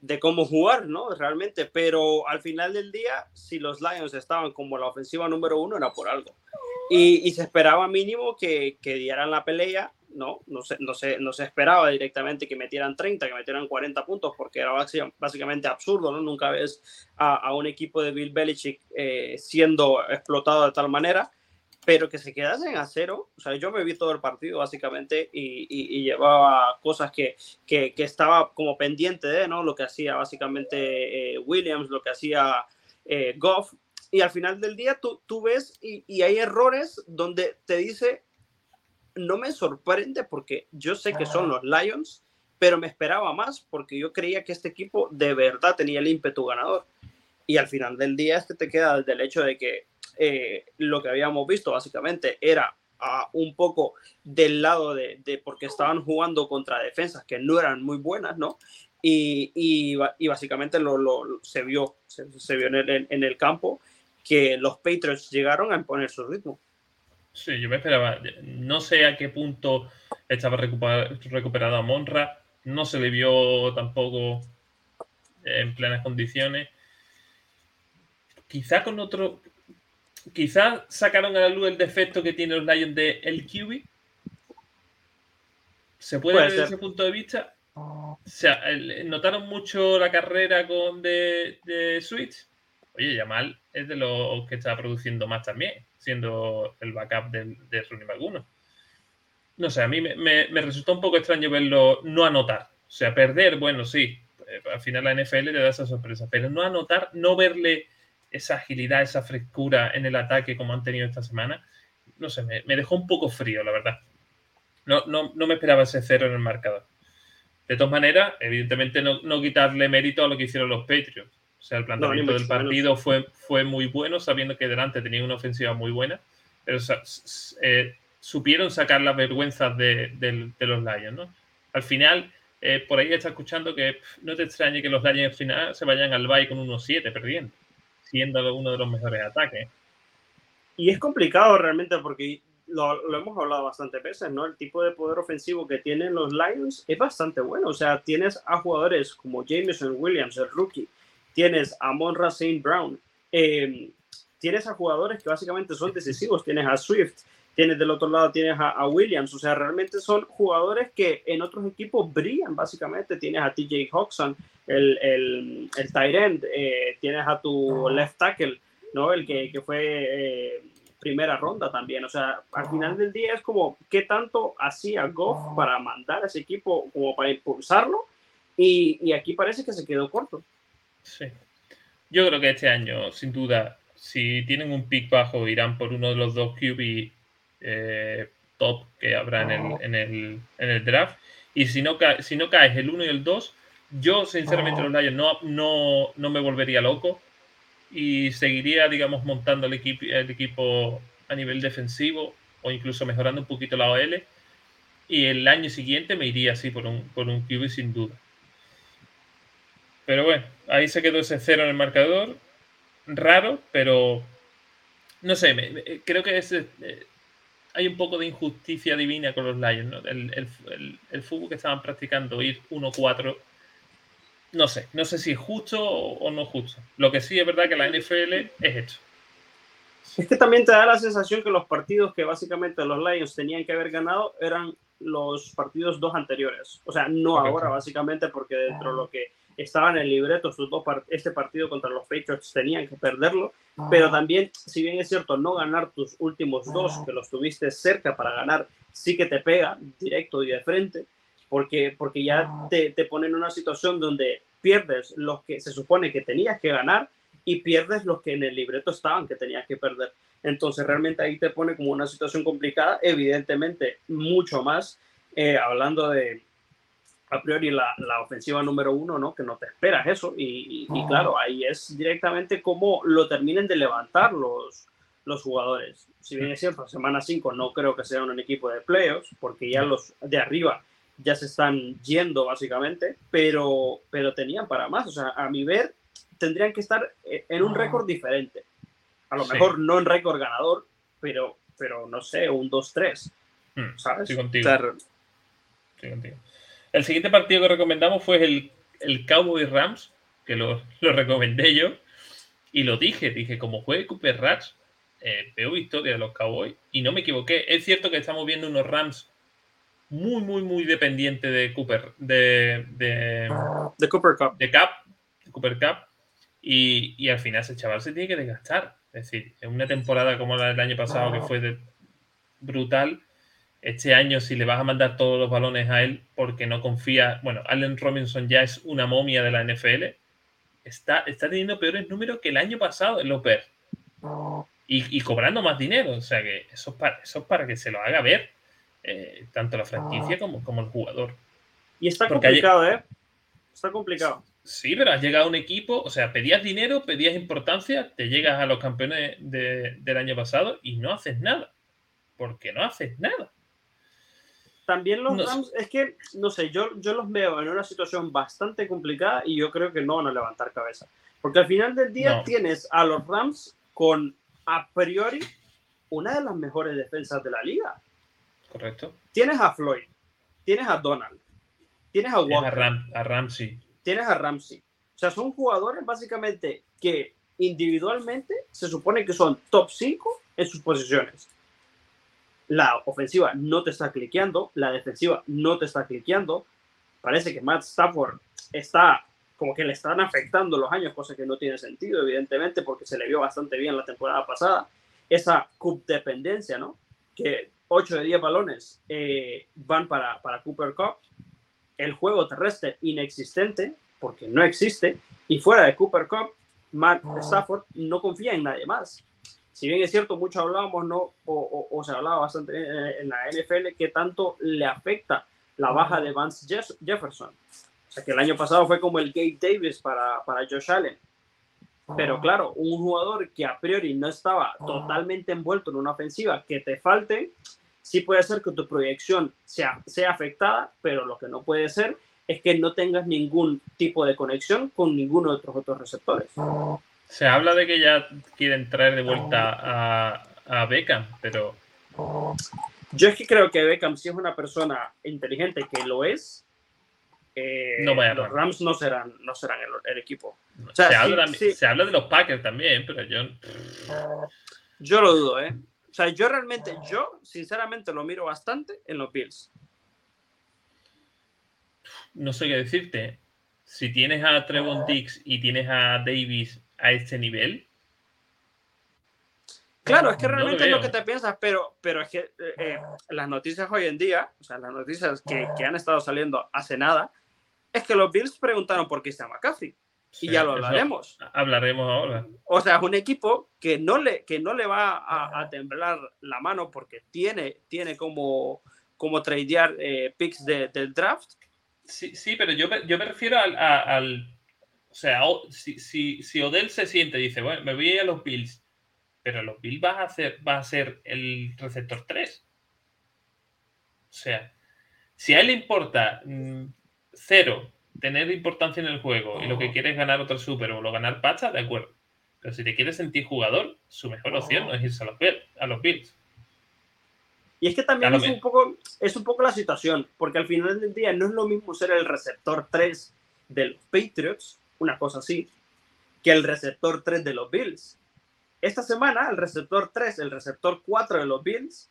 Speaker 2: de cómo jugar, ¿no? Realmente, pero al final del día, si los Lions estaban como la ofensiva número uno, era por algo. Y, se esperaba mínimo que, que, dieran la pelea, ¿no? No se, no, se, no se esperaba directamente que metieran 30, que metieran 40 puntos, porque era básicamente absurdo, ¿no? Nunca ves a, un equipo de Bill Belichick eh, siendo explotado de tal manera pero que se quedasen a cero, o sea, yo me vi todo el partido básicamente y, llevaba cosas que, que, estaba como pendiente de, ¿no? Lo que hacía básicamente eh, Williams, lo que hacía eh, Goff, y al final del día tú, tú ves y, y, hay errores donde te dice, no me sorprende porque yo sé que son los Lions, pero me esperaba más porque yo creía que este equipo de verdad tenía el ímpetu ganador. Y al final del día este te queda del hecho de que eh, lo que habíamos visto básicamente era un poco del lado de, porque estaban jugando contra defensas que no eran muy buenas, ¿no? Y, básicamente lo, se vio, se, vio en el, en el, campo que los Patriots llegaron a imponer su ritmo.
Speaker 1: Sí, yo me esperaba. No sé a qué punto estaba recuperado a Monra. No se le vio tampoco en plenas condiciones. Quizá con otro, quizás sacaron a la luz el defecto que tiene los Lions de el QB. se puede, ver desde ese punto de vista. O sea, notaron mucho la carrera con de, de Switch. Oye, Yamal es de los que está produciendo más también, siendo el backup de, de Rooney No sé, a mí me, me, resultó un poco extraño verlo no anotar. O sea, perder, bueno, sí, eh, al final la NFL le da esa sorpresa, pero no anotar, no verle esa agilidad, esa frescura en el ataque como han tenido esta semana, no sé, me, me dejó un poco frío, la verdad. No, no, no, me esperaba ese cero en el marcador. De todas maneras, evidentemente no, no quitarle mérito a lo que hicieron los Patriots. O sea, el planteamiento del partido fue, fue muy bueno, sabiendo que delante tenían una ofensiva muy buena, pero eh, supieron sacar las vergüenzas de, los Lions, ¿no? Al final, eh, por ahí está escuchando que no te extrañe que los Lions al final se vayan al bye con unos 7 perdiendo, siendo uno de los mejores ataques.
Speaker 2: Y es complicado realmente porque lo, hemos hablado bastante veces, ¿no? El tipo de poder ofensivo que tienen los Lions es bastante bueno. O sea, tienes a jugadores como Jameson Williams, el rookie, tienes a Monra St. Brown, em, tienes a jugadores que básicamente son decisivos, tienes a Swift, tienes del otro lado tienes a, Williams, o sea, realmente son jugadores que en otros equipos brillan, básicamente, tienes a TJ Hawkson, el, el, el tight end, eh, tienes a tu left tackle, ¿no? El que, que fue... Eh, primera ronda también. O sea, al final del día es como qué tanto hacía Goff para mandar a ese equipo como para impulsarlo y, y, aquí parece que se quedó corto.
Speaker 1: Sí. Yo creo que este año, sin duda, si tienen un pick bajo, irán por uno de los dos QB eh, top que habrá en el, en el, en el draft. Y si no, si no caes el 1 y el 2, yo sinceramente los Lions no, no, no me volvería loco y seguiría, digamos, montando el, equipo el equipo a nivel defensivo o incluso mejorando un poquito la OL. Y el año siguiente me iría así por un, por un QB sin duda. Pero bueno, ahí se quedó ese cero en el marcador. Raro, pero no sé, creo que ese, eh, hay un poco de injusticia divina con los Lions. El, el, el, fútbol que estaban practicando, ir 1-4 no sé, no sé si es justo o, no justo. Lo que sí es verdad que la NFL es hecho.
Speaker 2: Es que también te da la sensación que los partidos que básicamente los Lions tenían que haber ganado eran los partidos dos anteriores. O sea, no ahora básicamente porque dentro de lo que estaba en el libreto, sus dos este partido contra los Patriots tenían que perderlo, pero también, si bien es cierto, no ganar tus últimos dos, que los tuviste cerca para ganar, sí que te pega directo y de frente porque, porque ya te, te ponen en una situación donde pierdes los que se supone que tenías que ganar y pierdes los que en el libreto estaban que tenías que perder. Entonces realmente ahí te pone como una situación complicada, evidentemente mucho más eh, hablando de a priori la, la, ofensiva número uno, ¿no? Que no te esperas eso y, y, claro, ahí es directamente cómo lo terminen de levantar los, los jugadores. Si bien es cierto, semana 5 no creo que sea un equipo de playoffs, porque ya los de arriba ya se están yendo básicamente, pero, pero tenían para más. O sea, a mi ver, tendrían que estar en un récord diferente. A lo mejor no en récord ganador, pero, pero no sé, un 2-3. Hmm, ¿Sabes?
Speaker 1: Sí, contigo. contigo. El siguiente partido que recomendamos fue el, el Cowboy Rams, que lo, lo, recomendé yo. Y lo dije, dije, como juegue Cooper Rats, eh, veo victoria de los Cowboys. Y no me equivoqué. Es cierto que estamos viendo unos Rams muy, muy, muy dependiente de Cooper, de, de,
Speaker 2: de Cooper Cup.
Speaker 1: De Cup, Cooper Cup. Y, y, al final ese chaval se tiene que desgastar. Es decir, en una temporada como la del año pasado, que fue brutal, este año si le vas a mandar todos los balones a él porque no confía, bueno, Allen Robinson ya es una momia de la NFL, está, está teniendo peores números que el año pasado en los Bears. Y, y, cobrando más dinero. O sea que eso es, para, eso es para que se lo haga ver eh, tanto la franquicia ah. como, como el jugador.
Speaker 2: Y está complicado, ¿eh? Está complicado.
Speaker 1: Sí, pero has llegado a un equipo, o sea, pedías dinero, pedías importancia, te llegas a los campeones del año pasado y no haces nada. Porque no haces nada.
Speaker 2: También los Rams, es que, no sé, yo, yo los veo en una situación bastante complicada y yo creo que no van a levantar cabeza. Porque al final del día tienes a los Rams con, a priori, una de las mejores defensas de la liga.
Speaker 1: Correcto.
Speaker 2: Tienes a Floyd, tienes a Donald, tienes a Walker,
Speaker 1: a, Ramsey.
Speaker 2: Tienes a Ramsey. O sea, son jugadores básicamente que individualmente se supone que son top 5 en sus posiciones. La ofensiva no te está cliqueando, la defensiva no te está cliqueando. Parece que Matt Stafford está como que le están afectando los años, cosa que no tiene sentido, evidentemente, porque se le vio bastante bien la temporada pasada. Esa cup dependencia, ¿no? Que 8 de 10 balones eh, van para, para Cooper Cup. El juego terrestre inexistente, porque no existe. Y fuera de Cooper Cup, Matt Stafford no confía en nadie más si bien es cierto, mucho hablábamos, ¿no? O, se hablaba bastante en, la NFL, que tanto le afecta la baja de Vance Jefferson. O sea, que el año pasado fue como el Gabe Davis para, para Josh Allen. Pero claro, un jugador que a priori no estaba totalmente envuelto en una ofensiva, que te falte, sí puede ser que tu proyección sea, sea afectada, pero lo que no puede ser es que no tengas ningún tipo de conexión con ninguno de otros otros receptores.
Speaker 1: Se habla de que ya quieren traer de vuelta a, a Beckham, pero.
Speaker 2: Yo es que creo que Beckham, si es una persona inteligente, que lo es, eh, no vaya los Rams no serán, no serán el, equipo.
Speaker 1: se, habla, se, habla, de los Packers también, pero yo.
Speaker 2: Yo lo dudo, ¿eh? O sea, yo realmente, yo sinceramente lo miro bastante en los Bills.
Speaker 1: No sé qué decirte. Si tienes a Trevon Dix y tienes a Davis a este nivel.
Speaker 2: Claro, es que realmente es lo que te piensas, pero, pero es que eh, eh, las noticias hoy en día, o sea, las noticias que, que, han estado saliendo hace nada, es que los Bills preguntaron por qué está McCaffrey. y ya lo hablaremos.
Speaker 1: Hablaremos ahora.
Speaker 2: O sea, es un equipo que no le, que no le va a, temblar la mano porque tiene, tiene como, como tradear eh, picks del draft.
Speaker 1: Sí, sí, pero yo, yo me refiero al sea, si, si, si, Odell se siente y dice, bueno, me voy a, ir a los Bills, pero los Bills va a, hacer, va a ser el receptor 3. O sea, si a él le importa mm, cero tener importancia en el juego y lo que quiere es ganar otro Super o ganar Pacha, de acuerdo. Pero si te quieres sentir jugador, su mejor opción es irse a los, a los Bills.
Speaker 2: Y es que también es un, poco, es un poco la situación, porque al final del día no es lo mismo ser el receptor 3 de los Patriots una cosa así, que el receptor 3 de los Bills. Esta semana, el receptor 3, el receptor 4 de los Bills,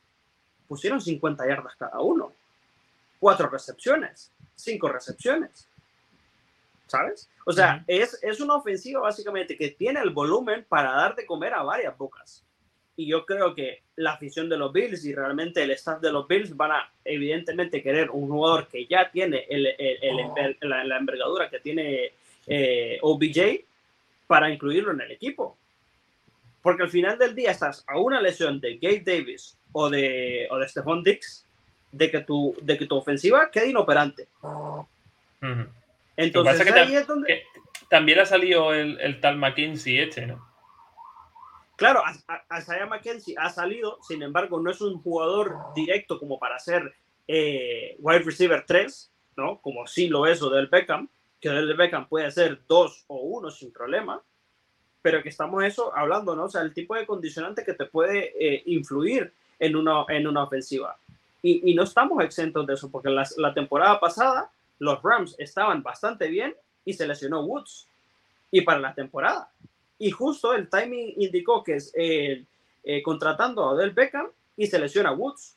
Speaker 2: pusieron 50 yardas cada uno. Cuatro recepciones, cinco recepciones. ¿Sabes? O sea, es, es una ofensiva básicamente que tiene el volumen para dar de comer a varias bocas. Y yo creo que la afición de los Bills y realmente el staff de los Bills van a evidentemente querer un jugador que ya tiene el, la, envergadura que tiene eh, OBJ para incluirlo en el equipo. Porque al final del día estás a una lesión de Gabe Davis o de, o de Stephon Dix de que, tu, de que tu ofensiva quede inoperante.
Speaker 1: Entonces ahí es donde... también ha salido el, tal McKenzie este, ¿no?
Speaker 2: Claro, Isaiah McKenzie ha salido, sin embargo, no es un jugador directo como para ser eh, wide receiver 3, ¿no? Como sí lo es o del Beckham que el Beckham puede ser dos o uno sin problema, pero que estamos eso hablando, ¿no? O sea, el tipo de condicionante que te puede eh, influir en una, en una ofensiva. Y, no estamos exentos de eso, porque la, temporada pasada los Rams estaban bastante bien y se lesionó Woods. Y para la temporada. Y justo el timing indicó que es eh, eh, contratando a Odell Beckham y se Woods.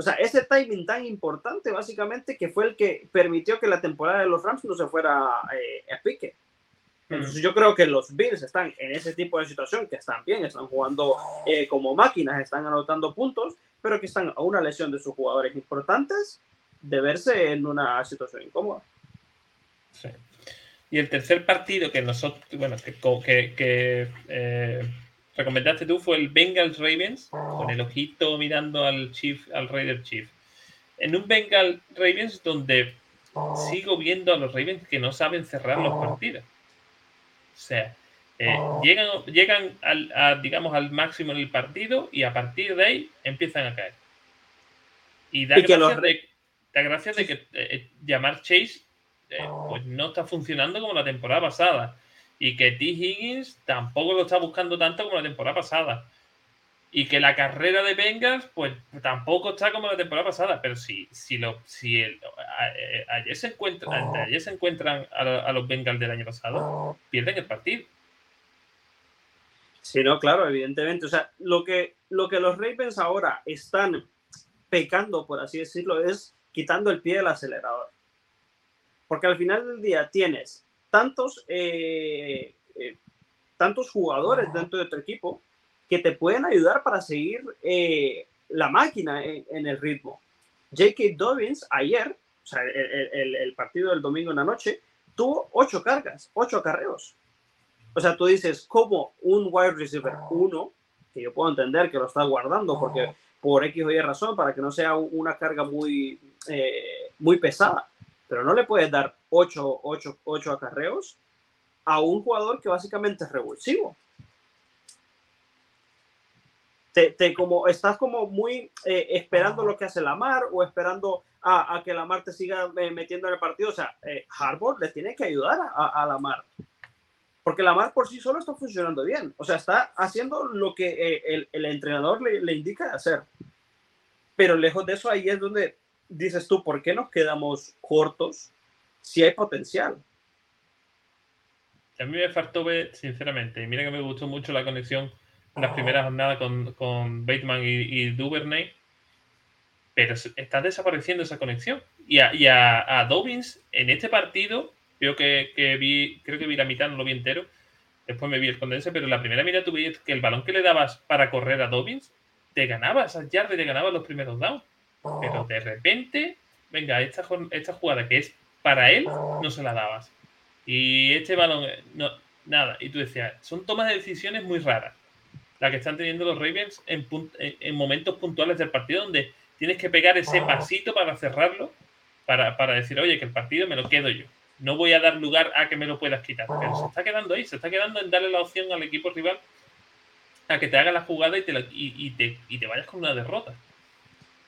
Speaker 2: O sea, ese timing tan importante, básicamente, que fue el que permitió que la temporada de los Rams no se fuera eh, a pique. Entonces, yo creo que los Bills están en ese tipo de situación, que están bien, están jugando eh, como máquinas, están anotando puntos, pero que están a una lesión de sus jugadores importantes de verse en una situación incómoda.
Speaker 1: Sí. Y el tercer partido que nosotros, bueno, que, que, eh, recomendaste tú fue el Bengals Ravens, con el ojito mirando al Chief, al Raider Chief. En un Bengal Ravens donde sigo viendo a los Ravens que no saben cerrar los partidos. O sea, eh, llegan, llegan al, digamos, al máximo en el partido y a partir de ahí empiezan a caer. Y da, gracias, de, da gracias de que eh, llamar Chase eh, pues no está funcionando como la temporada pasada y que T. Higgins tampoco lo está buscando tanto como la temporada pasada. Y que la carrera de Bengals, pues tampoco está como la temporada pasada. Pero si, si, lo, si el, ayer, se encuentran, ayer se encuentran a, los Bengals del año pasado, pierden el partido.
Speaker 2: Sí, no, claro, evidentemente. O sea, lo que, lo que los Ravens ahora están pecando, por así decirlo, es quitando el pie del acelerador. Porque al final del día tienes tantos, eh, eh, tantos jugadores dentro de tu equipo que te pueden ayudar para seguir eh, la máquina en, el ritmo. J.K. Dobbins ayer, o sea, el, el, partido del domingo en la noche, tuvo ocho cargas, ocho acarreos. O sea, tú dices, como un wide receiver uno, que yo puedo entender que lo está guardando porque por X o Y razón, para que no sea una carga muy, muy pesada pero no le puedes dar 8, 8, 8 acarreos a un jugador que básicamente es revulsivo. Te, como, estás como muy eh, esperando lo que hace Lamar o esperando a, a que Lamar te siga eh, metiendo en el partido. O sea, eh, Harvard le tiene que ayudar a, a Lamar. Porque Lamar por sí solo está funcionando bien. O sea, está haciendo lo que eh, el, el, entrenador le, le indica hacer. Pero lejos de eso, ahí es donde dices tú, ¿por qué nos quedamos cortos si hay potencial?
Speaker 1: A mí me faltó ver, sinceramente, y mira que me gustó mucho la conexión en las primeras jornadas con, con Bateman y, Duvernay, pero está desapareciendo esa conexión. Y a, y a, Dobbins en este partido, creo que, que, vi, creo que vi la mitad, no lo vi entero, después me vi el condense, pero la primera mitad tuve que el balón que le dabas para correr a Dobbins, te ganaba esas yardas, te ganaba los primeros downs. Pero de repente, venga, esta, esta jugada que es para él, no se la dabas. Y este balón, no, nada. Y tú decías, son tomas de decisiones muy raras. La que están teniendo los Ravens en, en momentos puntuales del partido donde tienes que pegar ese pasito para cerrarlo, para, para, decir, oye, que el partido me lo quedo yo. No voy a dar lugar a que me lo puedas quitar. Pero se está quedando ahí, se está quedando en darle la opción al equipo rival a que te haga la jugada y te, y te, y te vayas con una derrota.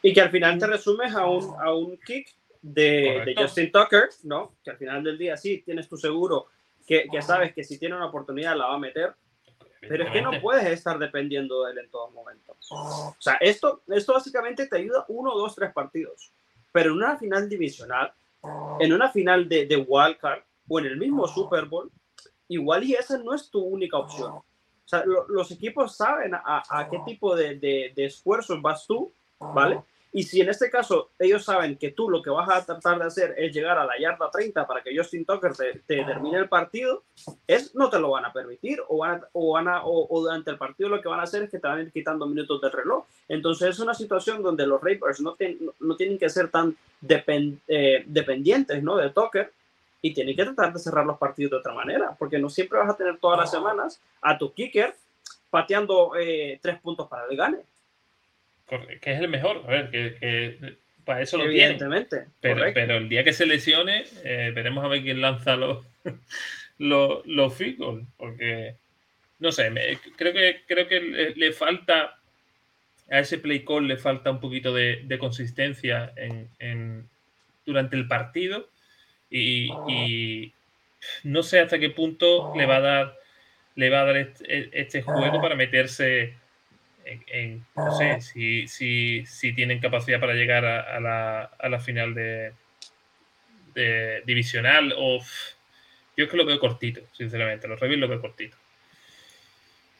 Speaker 2: Y que al final te resumes a un, a un kick de, de, Justin Tucker, ¿no? Que al final del día sí tienes tu seguro, que, que, sabes que si tiene una oportunidad la va a meter, pero es que no puedes estar dependiendo de él en todos momentos. O sea, esto, esto básicamente te ayuda uno, dos, tres partidos, pero en una final divisional, en una final de, de wildcard o en el mismo Super Bowl, igual y esa no es tu única opción. O sea, los equipos saben a, a qué tipo de, de, de esfuerzos vas tú, ¿vale? Y si en este caso ellos saben que tú lo que vas a tratar de hacer es llegar a la yarda 30 para que Justin Tucker te, termine el partido, es, no te lo van a permitir o, van o, van a, o, durante el partido lo que van a hacer es que te van a ir quitando minutos del reloj. Entonces es una situación donde los Rapers no, no tienen que ser tan eh, dependientes ¿no? de Tucker y tienen que tratar de cerrar los partidos de otra manera, porque no siempre vas a tener todas las semanas a tu kicker pateando eh, tres puntos para el gane
Speaker 1: que es el mejor. A ver, que, para eso lo
Speaker 2: Evidentemente,
Speaker 1: tiene. Pero, pero, el día que se lesione, eh, veremos a ver quién lanza los, los, los Porque, no sé, creo que, creo que le, falta a ese play call le falta un poquito de, consistencia en, durante el partido. Y, y, no sé hasta qué punto le va a dar le va a dar este, este juego para meterse no sé si, si, si, tienen capacidad para llegar a, la, a la, final de, de, divisional o yo es que lo veo cortito, sinceramente, los Ravens lo veo cortito.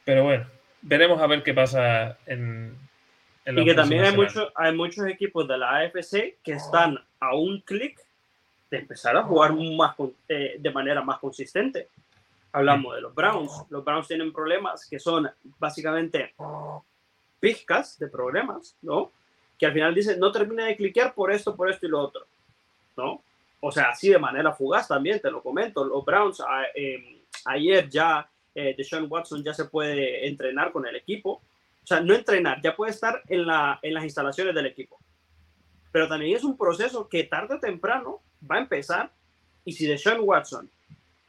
Speaker 1: Pero bueno, veremos a ver qué pasa en,
Speaker 2: en Y que también hay, mucho, hay muchos equipos de la AFC que están a un clic de empezar a jugar más, eh, de manera más consistente. Hablamos de los Browns. Los Browns tienen problemas que son básicamente pizcas de problemas, ¿no? Que al final dice, no termina de cliquear por esto, por esto y lo otro, ¿no? O sea, así de manera fugaz también, te lo comento. Los Browns, eh, ayer ya eh, Deshaun Watson ya se puede entrenar con el equipo. O sea, no entrenar, ya puede estar en, la, en las instalaciones del equipo. Pero también es un proceso que tarde o temprano va a empezar. Y si Deshaun Watson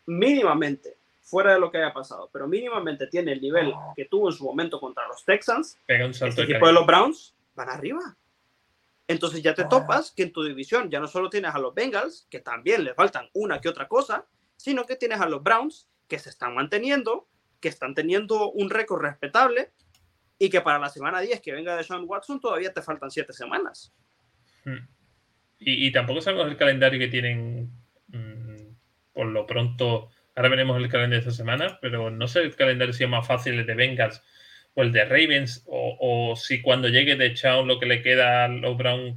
Speaker 2: mínimamente fuera de lo que haya pasado, pero mínimamente tiene el nivel que tuvo en su momento contra los Texans,
Speaker 1: Pega un salto
Speaker 2: este equipo de los Browns van arriba. Entonces ya te topas que en tu división ya no solo tienes a los Bengals, que también le faltan una que otra cosa, sino que tienes a los Browns, que se están manteniendo, que están teniendo un récord respetable y que para la semana 10 que venga de Sean Watson todavía te faltan 7 semanas.
Speaker 1: Hmm. Y, tampoco sabemos el calendario que tienen mm, por lo pronto Ahora veremos el calendario de esta semana, pero no sé el calendario si es más fácil el de Bengals o el de Ravens, o, si cuando llegue de Chow lo que le queda a los Browns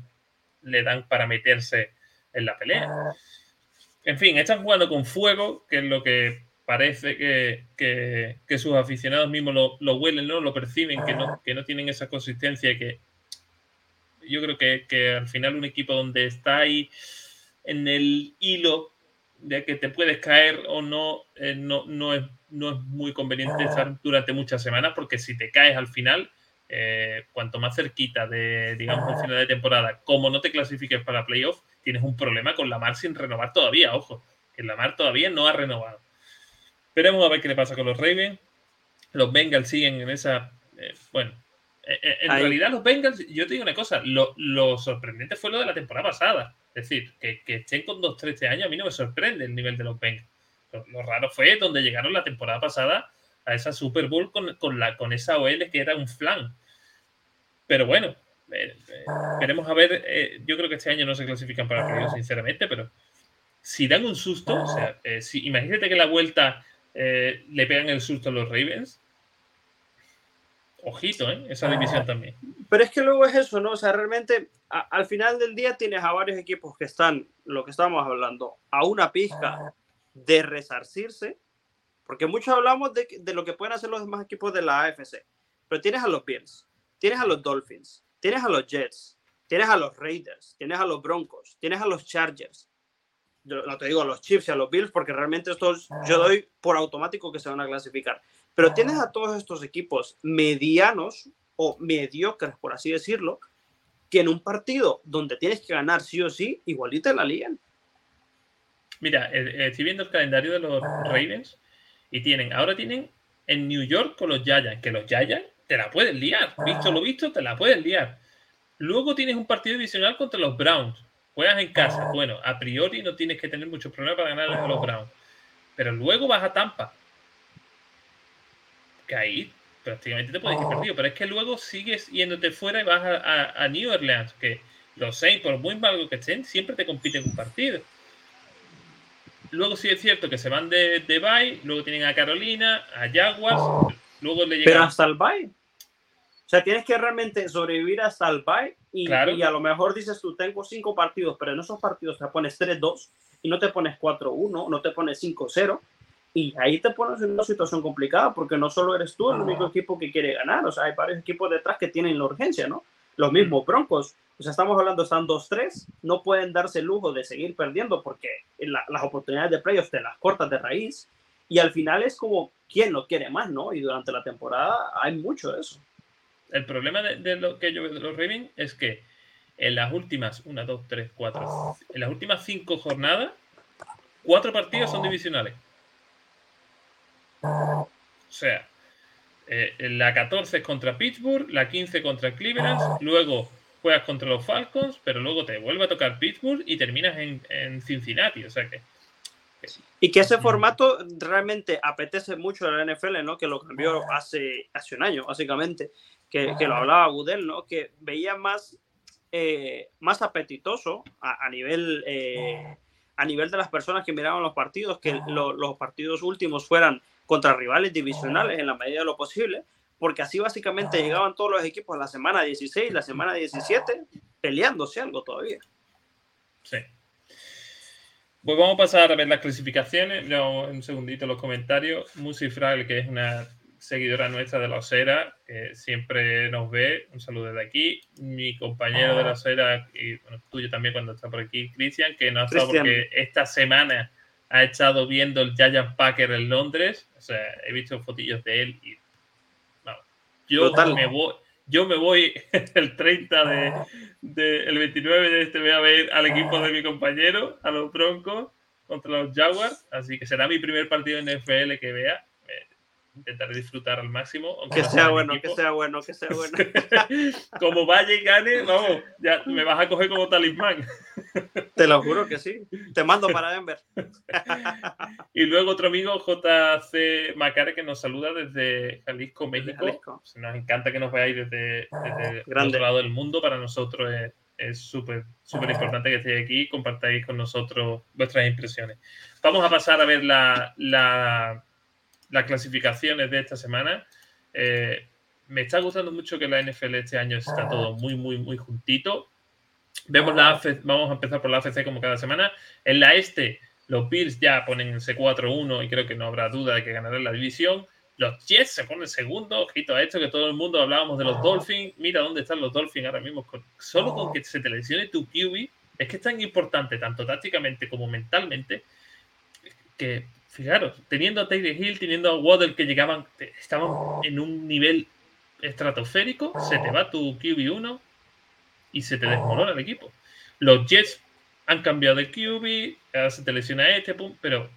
Speaker 1: le dan para meterse en la pelea. En fin, están jugando con fuego, que es lo que parece que, sus aficionados mismos lo, huelen, ¿no? Lo perciben, que no, que no tienen esa consistencia que yo creo que, al final un equipo donde está ahí en el hilo de que te puedes caer o no, eh, no, no, es, no es muy conveniente estar durante muchas semanas porque si te caes al final, eh, cuanto más cerquita de, digamos, el final de temporada, como no te clasifiques para playoff, tienes un problema con la Mar sin renovar todavía, ojo, que la Mar todavía no ha renovado. Veremos a ver qué le pasa con los Ravens. Los Bengals siguen en esa. Eh, bueno, en realidad los Bengals, yo te digo una cosa, lo, sorprendente fue lo de la temporada pasada. Es decir, que, estén con 2-3 este años, a mí no me sorprende el nivel de los Bengals. Lo, raro fue donde llegaron la temporada pasada a esa Super Bowl con, la, con esa OL que era un flan. Pero bueno, veremos a ver. yo creo que este año no se clasifican para el playoff, sinceramente, pero si dan un susto, o sea, si, imagínate que la vuelta eh, le pegan el susto a los Ravens. Ojito, ¿eh? Esa división también.
Speaker 2: Pero es que luego es eso, ¿no? O sea, realmente al final del día tienes a varios equipos que están, lo que estábamos hablando, a una pizca de resarcirse, porque muchos hablamos de, de lo que pueden hacer los demás equipos de la AFC, pero tienes a los Bills, tienes a los Dolphins, tienes a los Jets, tienes a los Raiders, tienes a los Broncos, tienes a los Chargers, no te digo a los Chiefs y a los Bills, porque realmente estos yo doy por automático que se van a clasificar. Pero tienes a todos estos equipos medianos o mediocres, por así decirlo, que en un partido donde tienes que ganar sí o sí, igualita la ligan.
Speaker 1: Mira, eh, eh, estoy viendo el calendario de los Ravens y tienen, ahora tienen en New York con los Giants, que los Giants te la pueden liar. Visto lo visto, te la pueden liar. Luego tienes un partido divisional contra los Browns Juegas en casa. Bueno, a priori no tienes que tener muchos problemas para ganar a los Browns. Pero luego vas a Tampa. Que ahí prácticamente te puedes ir perdido. Pero es que luego sigues yéndote fuera y vas a, New Orleans. Que los Saints, por muy malo que estén, siempre te compiten un partido. Luego sí es cierto que se van de, de bye. Luego tienen a Carolina, a Jaguars. Luego le
Speaker 2: llegan... Pero hasta el bye. O sea, tienes que realmente sobrevivir hasta el bye y, y, a lo mejor dices tú, tengo cinco partidos, pero en esos partidos te pones 3-2 y no te pones 4-1, no te pones 5-0 y ahí te pones en una situación complicada porque no solo eres tú el único equipo que quiere ganar, o sea, hay varios equipos detrás que tienen la urgencia, ¿no? Los mismos Broncos, o sea, estamos hablando, están 2-3, no pueden darse el lujo de seguir perdiendo porque las oportunidades de playoffs te las cortas de raíz y al final es como, ¿quién lo quiere más, no? Y durante la temporada hay mucho de eso.
Speaker 1: El problema de, lo que yo veo de los Ravens es que en las últimas, una, dos, tres, cuatro, en las últimas cinco jornadas, cuatro partidos son divisionales. O sea, eh, la 14 es contra Pittsburgh, la 15 contra Cleveland, luego juegas contra los Falcons, pero luego te vuelve a tocar Pittsburgh y terminas en, Cincinnati. O sea que.
Speaker 2: Y que ese formato realmente apetece mucho a la NFL, ¿no? Que lo cambió hace, hace un año, básicamente que, lo hablaba Gudel, ¿no? Que veía más, eh, más apetitoso a, nivel, eh, a nivel de las personas que miraban los partidos, que los partidos últimos fueran contra rivales divisionales en la medida de lo posible, porque así básicamente llegaban todos los equipos la semana 16, la semana 17, peleándose algo todavía.
Speaker 1: Sí. Pues vamos a pasar a ver las clasificaciones. Luego, un segundito los comentarios. Musi que es una seguidora nuestra de la Osera, que siempre nos ve. Un saludo desde aquí. Mi compañero de la Osera, y bueno, tuyo también cuando está por aquí, Cristian, que no ha estado porque esta semana ha estado viendo el Giant Packer en Londres. O sea, he visto fotillos de él y. yo me voy. Yo me voy el 30 de, el 29 de este voy a ver al equipo de mi compañero, a los Broncos contra los Jaguars, así que será mi primer partido en NFL que vea intentar disfrutar al máximo.
Speaker 2: Que sea bueno, que sea bueno, que sea bueno.
Speaker 1: como vaya y gane, vamos, ya me vas a coger como talismán.
Speaker 2: Te lo juro que sí. Te mando para Denver.
Speaker 1: y luego otro amigo, JC Macare, que nos saluda desde Jalisco, México. Nos encanta que nos veáis desde, desde el otro lado del mundo. Para nosotros es súper, súper importante que estéis aquí y compartáis con nosotros vuestras impresiones. Vamos a pasar a ver la, la las clasificaciones de esta semana. Eh, me está gustando mucho que la NFL este año está todo muy, muy, muy juntito. Vemos la vamos a empezar por la AFC como cada semana. En la este, los Bills ya ponen ese 4-1 y creo que no habrá duda de que ganarán la división. Los Jets se ponen segundo, ojito a esto que todo el mundo hablábamos de los Dolphins. Mira dónde están los Dolphins ahora mismo. solo con que se te lesione tu QB, es que es tan importante, tanto tácticamente como mentalmente, que, fijaros, teniendo a Taylor Hill, teniendo a Waddle que llegaban, estaban en un nivel estratosférico, se te va tu QB1 y se te desmorona el equipo. Los Jets han cambiado de QB, ahora se te lesiona este, pero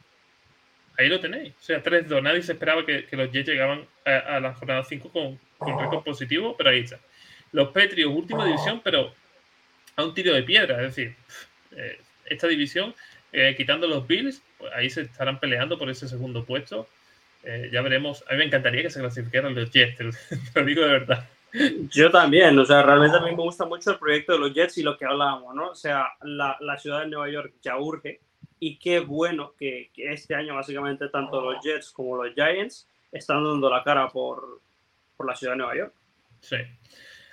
Speaker 1: ahí lo tenéis. O sea, 3-2. Nadie se esperaba que, los Jets llegaban a, la jornada 5 con, con récord positivo, pero ahí está. Los Patriots, última división, pero a un tiro de piedra. Es decir, eh, esta división, eh, quitando los Bills, pues ahí se estarán peleando por ese segundo puesto. Eh, ya veremos. A mí me encantaría que se clasificaran los Jets, te lo, digo de verdad.
Speaker 2: Yo también, o sea, realmente a mí me gusta mucho el proyecto de los Jets y lo que hablábamos, ¿no? O sea, la, la ciudad de Nueva York ya urge y qué bueno que, que, este año básicamente tanto los Jets como los Giants están dando la cara por, por la ciudad de Nueva York.
Speaker 1: Sí.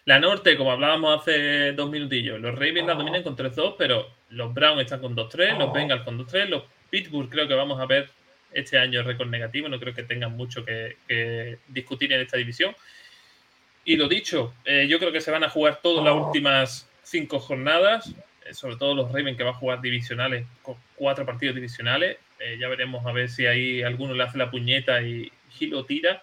Speaker 1: La norte, como hablábamos hace dos minutillos, los Ravens la dominan con 3-2, pero los Browns están con 2-3, los Bengals con 2-3, los Pittsburgh creo que vamos a ver este año récord negativo, no creo que tengan mucho que, discutir en esta división. Y lo dicho, eh, yo creo que se van a jugar todas las últimas cinco jornadas, eh, sobre todo los Ravens que van a jugar divisionales, con cuatro partidos divisionales. Eh, ya veremos a ver si ahí alguno le hace la puñeta y, Gilo tira.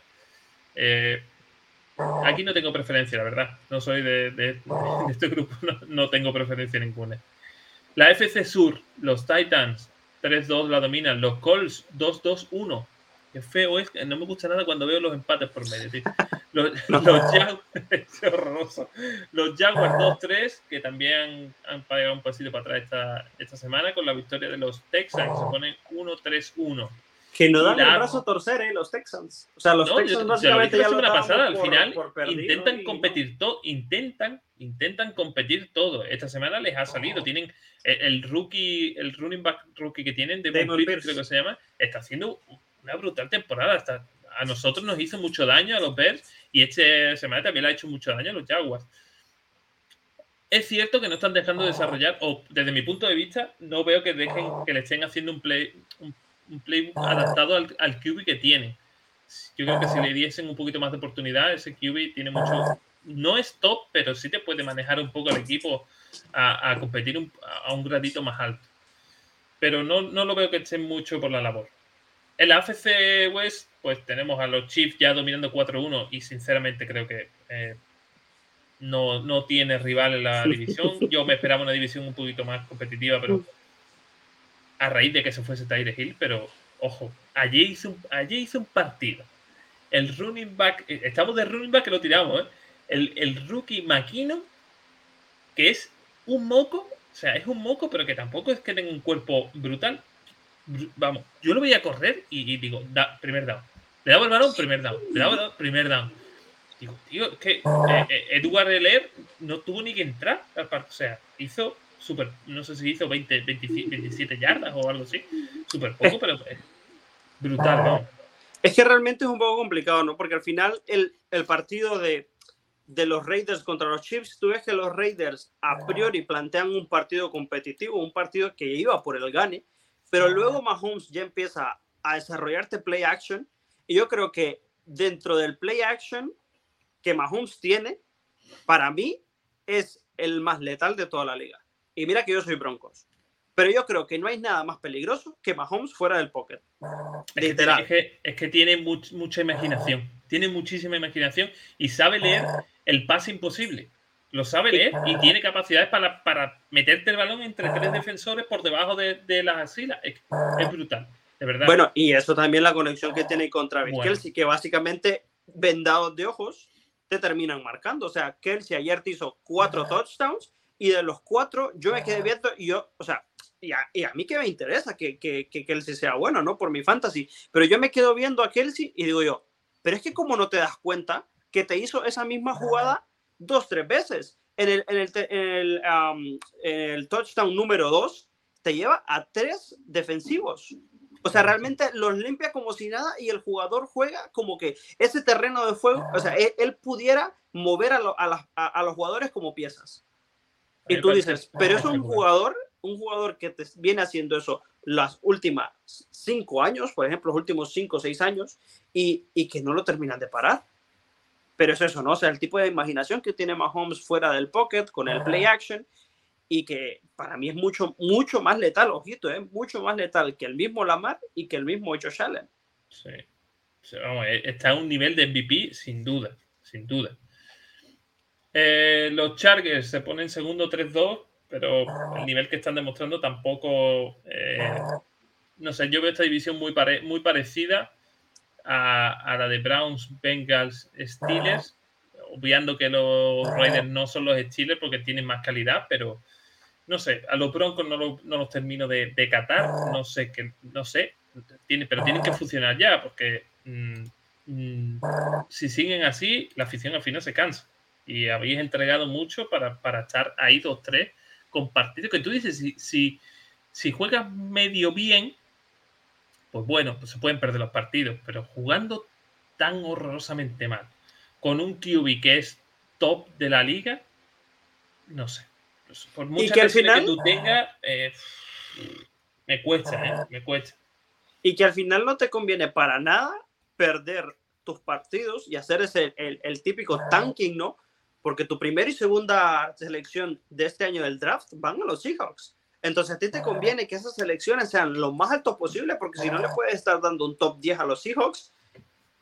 Speaker 1: Aquí no tengo preferencia, la verdad. No soy de, este grupo, no, tengo preferencia ninguna. La FC Sur, los Titans 3-2 la dominan, los Colts 2-2-1. Qué feo es, no me gusta nada cuando veo los empates por medio. Los, Jaguars, los Jaguars 2-3, que también han pagado un pasito para atrás esta, esta semana con la victoria de los Texans, se ponen 1-3-1
Speaker 2: que no dan el brazo a torcer, ¿eh? Los Texans. O sea, los Texans básicamente
Speaker 1: ya la pasada, al final intentan competir todo, intentan, intentan competir todo. Esta semana les ha salido. Tienen el, rookie, el running back rookie que tienen, de Pierce, creo que se llama, está haciendo una brutal temporada. Hasta a nosotros nos hizo mucho daño a los Bears y esta semana también le ha hecho mucho daño a los Jaguars. Es cierto que no están dejando de desarrollar, o desde mi punto de vista, no veo que dejen que le estén haciendo un play, un un playbook adaptado al, al QB que tiene. Yo creo que si le diesen un poquito más de oportunidad, ese QB tiene mucho. No es top, pero sí te puede manejar un poco el equipo a, competir a un gradito más alto. Pero no, no lo veo que estén mucho por la labor. En la AFC West, pues tenemos a los Chiefs ya dominando 4-1 y sinceramente creo que eh, no, no tiene rival en la división. Yo me esperaba una división un poquito más competitiva, pero a raíz de que se fuese Tyre Hill, pero ojo, allí hizo, un, allí hizo un partido. El running back, eh, estamos de running back que lo tiramos, ¿eh? el, el, rookie Maquino, que es un moco, o sea, es un moco, pero que tampoco es que tenga un cuerpo brutal. Vamos, yo lo veía correr y, digo, da, primer down. Le daba el balón, primer down. Le daba el balón, primer down. Digo, tío, es que eh, eh Edward Heller no tuvo ni que entrar. O sea, hizo súper, no sé si hizo 20, 27 yardas o algo así, súper poco, pero brutal, ¿no?
Speaker 2: Es que realmente es un poco complicado, ¿no? Porque al final el, el partido de, de los Raiders contra los Chiefs, tú ves que los Raiders a priori plantean un partido competitivo, un partido que iba por el gane, pero luego Mahomes ya empieza a desarrollarte play action y yo creo que dentro del play action que Mahomes tiene, para mí es el más letal de toda la liga. Y mira que yo soy Broncos. Pero yo creo que no hay nada más peligroso que Mahomes fuera del pocket.
Speaker 1: Es que, es que, tiene mucha imaginación. Tiene muchísima imaginación y sabe leer el pase imposible. Lo sabe leer y tiene capacidades para, para meterte el balón entre tres defensores por debajo de, de las asilas. Es, brutal, de verdad.
Speaker 2: Bueno, y eso también la conexión que tiene contra Travis Kelsey, que básicamente vendados de ojos te terminan marcando. O sea, Kelsey ayer te hizo cuatro touchdowns y de los cuatro yo me quedé viendo y yo, o sea, y a, y a mí que me interesa que, que, que, Kelsey sea bueno, ¿no? Por mi fantasy, pero yo me quedo viendo a Kelsey y digo yo, pero es que como no te das cuenta que te hizo esa misma jugada dos, tres veces. En el, en el, en el, touchdown número dos, te lleva a tres defensivos. O sea, realmente los limpia como si nada y el jugador juega como que ese terreno de fuego, o sea, él, pudiera mover a, a, los jugadores como piezas. Y tú dices, pero es un jugador, un jugador que te viene haciendo eso las últimas cinco años, por ejemplo, los últimos cinco o seis años, y, y que no lo terminan de parar. Pero es eso, ¿no? O sea, el tipo de imaginación que tiene Mahomes fuera del pocket con el play action y que para mí es mucho, mucho más letal, ojito, es mucho más letal que el mismo Lamar y que el mismo Josh Allen.
Speaker 1: Sí. E, está a un nivel de MVP sin duda, sin duda. Eh, los Chargers se ponen segundo 3-2, pero el nivel que están demostrando tampoco. Eh, no sé, yo veo esta división muy, muy parecida a, la de Browns, Bengals, Steelers, obviando que los Raiders no son los Steelers porque tienen más calidad, pero no sé, a los Broncos no, no los termino de, de, catar, no sé, que, no sé, tiene, pero tienen que funcionar ya, porque mm, mm, si siguen así, la afición al final se cansa. Y habéis entregado mucho para, para estar ahí dos, tres, con partidos que tú dices, si, si, si juegas medio bien, pues bueno, pues se pueden perder los partidos, pero jugando tan horrorosamente mal, con un QB que es top de la liga, no sé. Pues, por mucha que, que tú tengas, eh, me cuesta, ¿eh? Me cuesta.
Speaker 2: Y que al final no te conviene para nada perder tus partidos y hacer ese, el, típico tanking, ¿no? Porque tu primera y segunda selección de este año del draft van a los Seahawks. Entonces a ti te conviene que esas selecciones sean lo más altos posible, porque si no le puedes estar dando un top 10 a los Seahawks.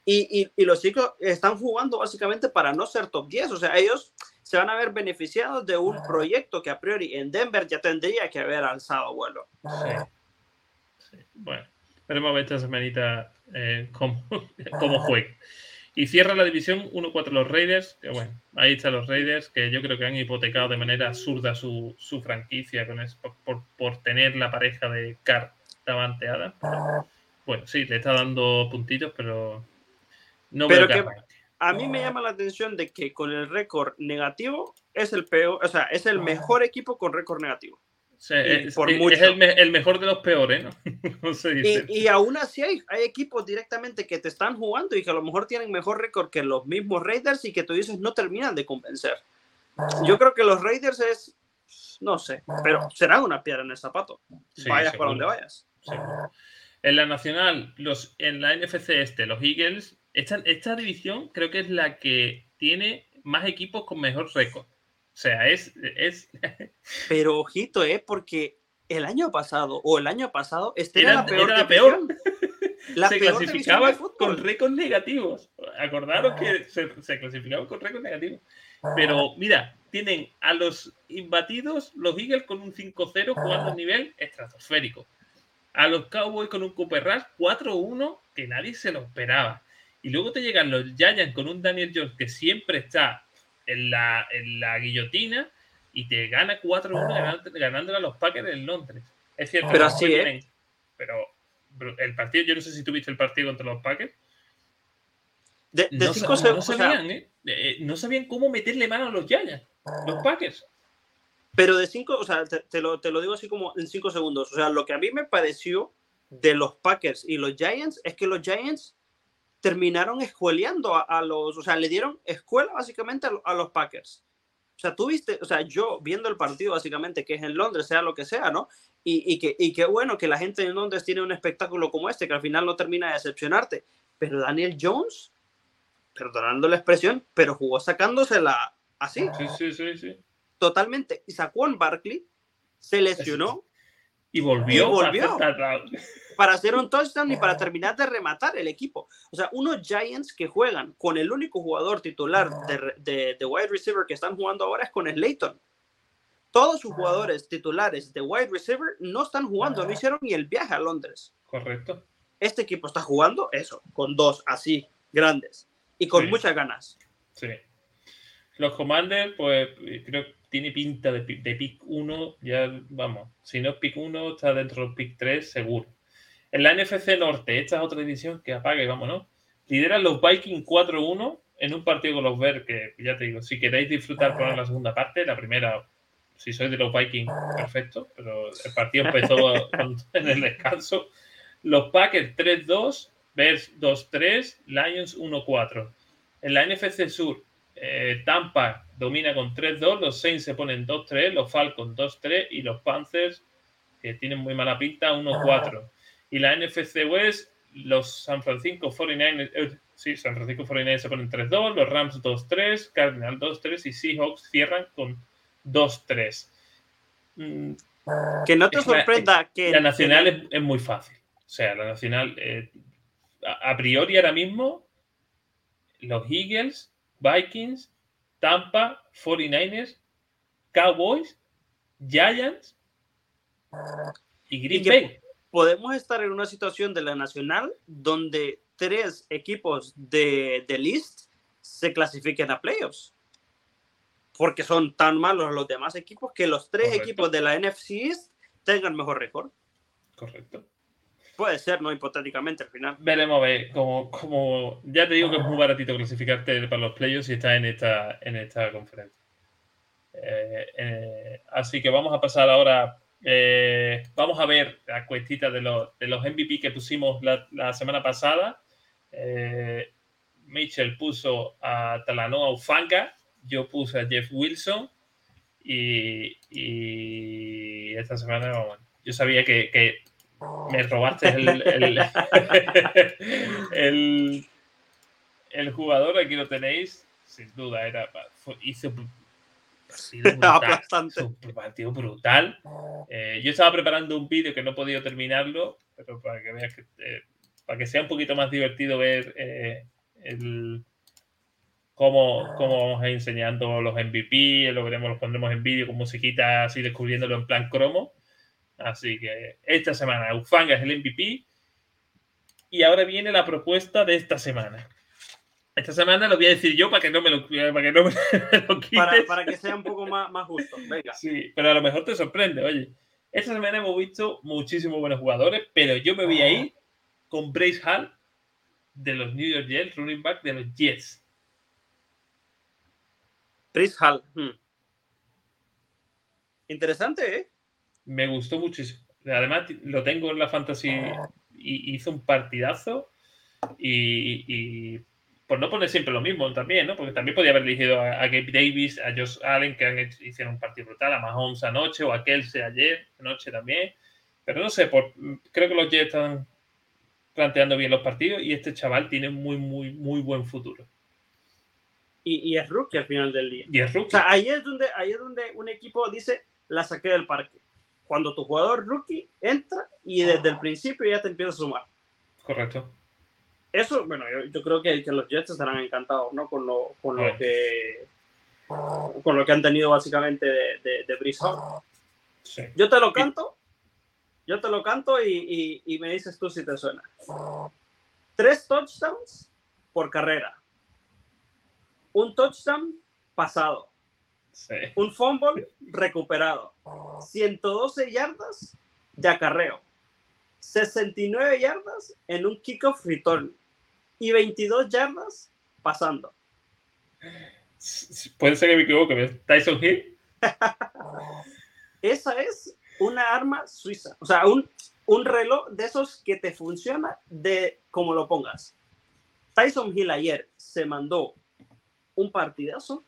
Speaker 2: Y, y, y los Seahawks están jugando básicamente para no ser top 10. O sea, ellos se van a ver beneficiados de un proyecto que a priori en Denver ya tendría que haber alzado vuelo.
Speaker 1: Sí. Bueno, veremos a ver esta semanita eh, cómo, cómo juega. Y cierra la división 1-4 los Raiders, que bueno, ahí están los Raiders, que yo creo que han hipotecado de manera absurda su, su franquicia con por, por, tener la pareja de Carr Davanteada. Bueno, sí, le está dando puntitos, pero no
Speaker 2: pero veo que, a mí me llama la atención de que con el récord negativo es el peor, o sea, es el mejor equipo con récord negativo.
Speaker 1: Es, por mucho. el, mejor de los peores, ¿no?
Speaker 2: y, aún así hay, hay, equipos directamente que te están jugando y que a lo mejor tienen mejor récord que los mismos Raiders y que tú dices no terminan de convencer. Yo creo que los Raiders es, no sé, pero será una piedra en el zapato. vayas para donde vayas.
Speaker 1: En la nacional, los, en la NFC este, los Eagles esta, división creo que es la que tiene más equipos con mejor récord. O sea, es, es...
Speaker 2: Pero ojito, ¿eh? Porque el año pasado o el año pasado este era, la peor. Era la peor.
Speaker 1: se clasificaba con récords negativos. Acordaros que se, se clasificaba con récords negativos. Pero mira, tienen a los imbatidos, los Eagles con un 5-0 jugando a nivel estratosférico. A los Cowboys con un Cooper Rush 4-1 que nadie se lo esperaba. Y luego te llegan los Giants con un Daniel Jones que siempre está en la, en la guillotina y te gana 4-1 ganándole a los Packers en Londres. Es cierto,
Speaker 2: pero así, ¿eh?
Speaker 1: Pero el partido, yo no sé si tuviste el partido contra los Packers.
Speaker 2: De, no,
Speaker 1: sabían, ¿eh? ¿eh? No sabían cómo meterle mano a los Giants, los Packers.
Speaker 2: Pero de cinco, o sea, te, lo, te lo digo así como en cinco segundos. O sea, lo que a mí me pareció de los Packers y los Giants es que los Giants terminaron escueleando a, los, o sea, le dieron escuela básicamente a, los Packers. O sea, tú viste, o sea, yo viendo el partido básicamente que es en Londres, sea lo que sea, ¿no? Y, y, que, y qué bueno que la gente en Londres tiene un espectáculo como este, que al final no termina de decepcionarte. Pero Daniel Jones, perdonando la expresión, pero jugó sacándosela así.
Speaker 1: Sí, sí, sí, sí.
Speaker 2: Totalmente. Y sacó en Barkley, se lesionó.
Speaker 1: Y volvió.
Speaker 2: Y volvió para hacer un touchdown y para terminar de rematar el equipo. O sea, unos Giants que juegan con el único jugador titular de, de, wide receiver que están jugando ahora es con Slayton. Todos sus jugadores titulares de wide receiver no están jugando, no hicieron ni el viaje a Londres.
Speaker 1: Correcto.
Speaker 2: Este equipo está jugando eso, con dos así grandes y con muchas ganas.
Speaker 1: Sí. Los Commanders, pues creo que tiene pinta de, de pick 1, ya vamos, si no es pick 1, está dentro del pick 3 seguro. En la NFC Norte, esta es otra división que apaga y vámonos. Lideran los Vikings 4-1 en un partido con los Bears que, ya te digo, si queréis disfrutar con la segunda parte, la primera, si sois de los Vikings, perfecto, pero el partido empezó en el descanso. Los Packers 3-2, Bears 2-3, Lions 1-4. En la NFC Sur, eh, Tampa domina con 3-2, los Saints se ponen 2-3, los Falcons 2-3 y los Panthers, que tienen muy mala pinta, 1-4. Y la NFC West, los San Francisco 49ers, eh, sí, San Francisco 49ers se ponen 3-2, los Rams 2-3, Cardinal 2-3 y Seahawks cierran con 2-3.
Speaker 2: Mm, que no te sorprenda que...
Speaker 1: La nacional es, muy fácil. O sea, la nacional, eh, a, priori ahora mismo, los Eagles, Vikings, Tampa, 49ers, Cowboys, Giants y Green Bay.
Speaker 2: Podemos estar en una situación de la nacional donde tres equipos de, de list se clasifiquen a playoffs porque son tan malos los demás equipos que los tres equipos de la NFC East tengan mejor récord.
Speaker 1: Correcto.
Speaker 2: Puede ser, ¿no? Hipotéticamente al final.
Speaker 1: Veremos a ver, como, como ya te digo que es muy baratito clasificarte para los playoffs y está en esta, en esta conferencia. Eh, eh, así que vamos a pasar ahora. Eh, vamos a ver la cuestita de los, de los MVP que pusimos la, la semana pasada. Mitchell puso a Talanoa Ufanga, yo puse a Jeff Wilson y, esta semana, yo sabía que, me robaste el, el, jugador, aquí lo tenéis, sin duda, era, hizo un partido brutal. Eh, yo estaba preparando un vídeo que no he podido terminarlo, pero para que veas que, eh, para que sea un poquito más divertido ver eh, el, cómo, cómo vamos a ir enseñando los MVP, lo veremos, los pondremos en vídeo con musiquita así descubriéndolo en plan cromo. Así que esta semana Ufanga es el MVP y ahora viene la propuesta de esta semana. Esta semana lo voy a decir yo para que no me lo, para que no me
Speaker 2: lo quites. Para, que sea un poco más, más justo. Venga.
Speaker 1: Sí, pero a lo mejor te sorprende. Oye, esta semana hemos visto muchísimos buenos jugadores, pero yo me voy a ir con Brace Hall de los New York Jets, running back de los Jets.
Speaker 2: Chris Hall. Hmm. Interesante, ¿eh?
Speaker 1: Me gustó muchísimo. Además, lo tengo en la fantasy y hizo un partidazo. Y, por no poner siempre lo mismo también, ¿no? Porque también podía haber elegido a, Gabe Davis, a Josh Allen, que han hecho, hicieron un partido brutal, a Mahomes anoche o a Kelsey ayer, anoche también. Pero no sé, por, creo que los Jets están planteando bien los partidos y este chaval tiene muy, muy, muy buen futuro
Speaker 2: y, es rookie al final del día.
Speaker 1: Y es rookie.
Speaker 2: O sea, ahí es, donde, ahí es donde un equipo dice, la saqué del parque. Cuando tu jugador rookie entra y desde el principio ya te empieza a sumar.
Speaker 1: Correcto.
Speaker 2: Eso, bueno, yo, creo que, que, los Jets estarán encantados, ¿no? Con lo, con lo que con lo que han tenido básicamente de, de, de sí. Yo te lo canto, yo te lo canto y, y, y me dices tú si te suena. Tres touchdowns por carrera. Un touchdown pasado, un fumble recuperado, 112 yardas de acarreo, 69 yardas en un kickoff return y 22 yardas pasando.
Speaker 1: Puede ser que me equivoque, Tyson Hill.
Speaker 2: Esa es una arma suiza, o sea, un, un reloj de esos que te funciona de como lo pongas. Tyson Hill ayer se mandó un partidazo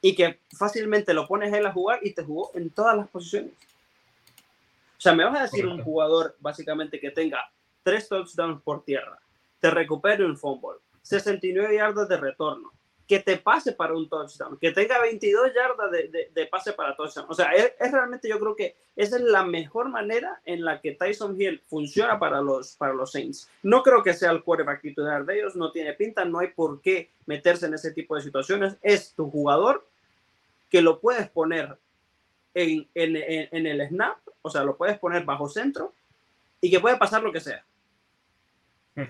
Speaker 2: y que fácilmente lo pones él a jugar y te jugó en todas las posiciones. O sea, me vas a decir un jugador básicamente que tenga tres touchdowns por tierra, te recupere un fumble, 69 yardas de retorno, que te pase para un touchdown, que tenga 22 yardas de, pase para touchdown. O sea, es, realmente yo creo que esa es la mejor manera en la que Tyson Hill funciona para los, para los Saints. No creo que sea el quarterback titular de ellos, no tiene pinta, no hay por qué meterse en ese tipo de situaciones. Es tu jugador que lo puedes poner en, en el snap, o sea, lo puedes poner bajo centro y que puede pasar lo que sea.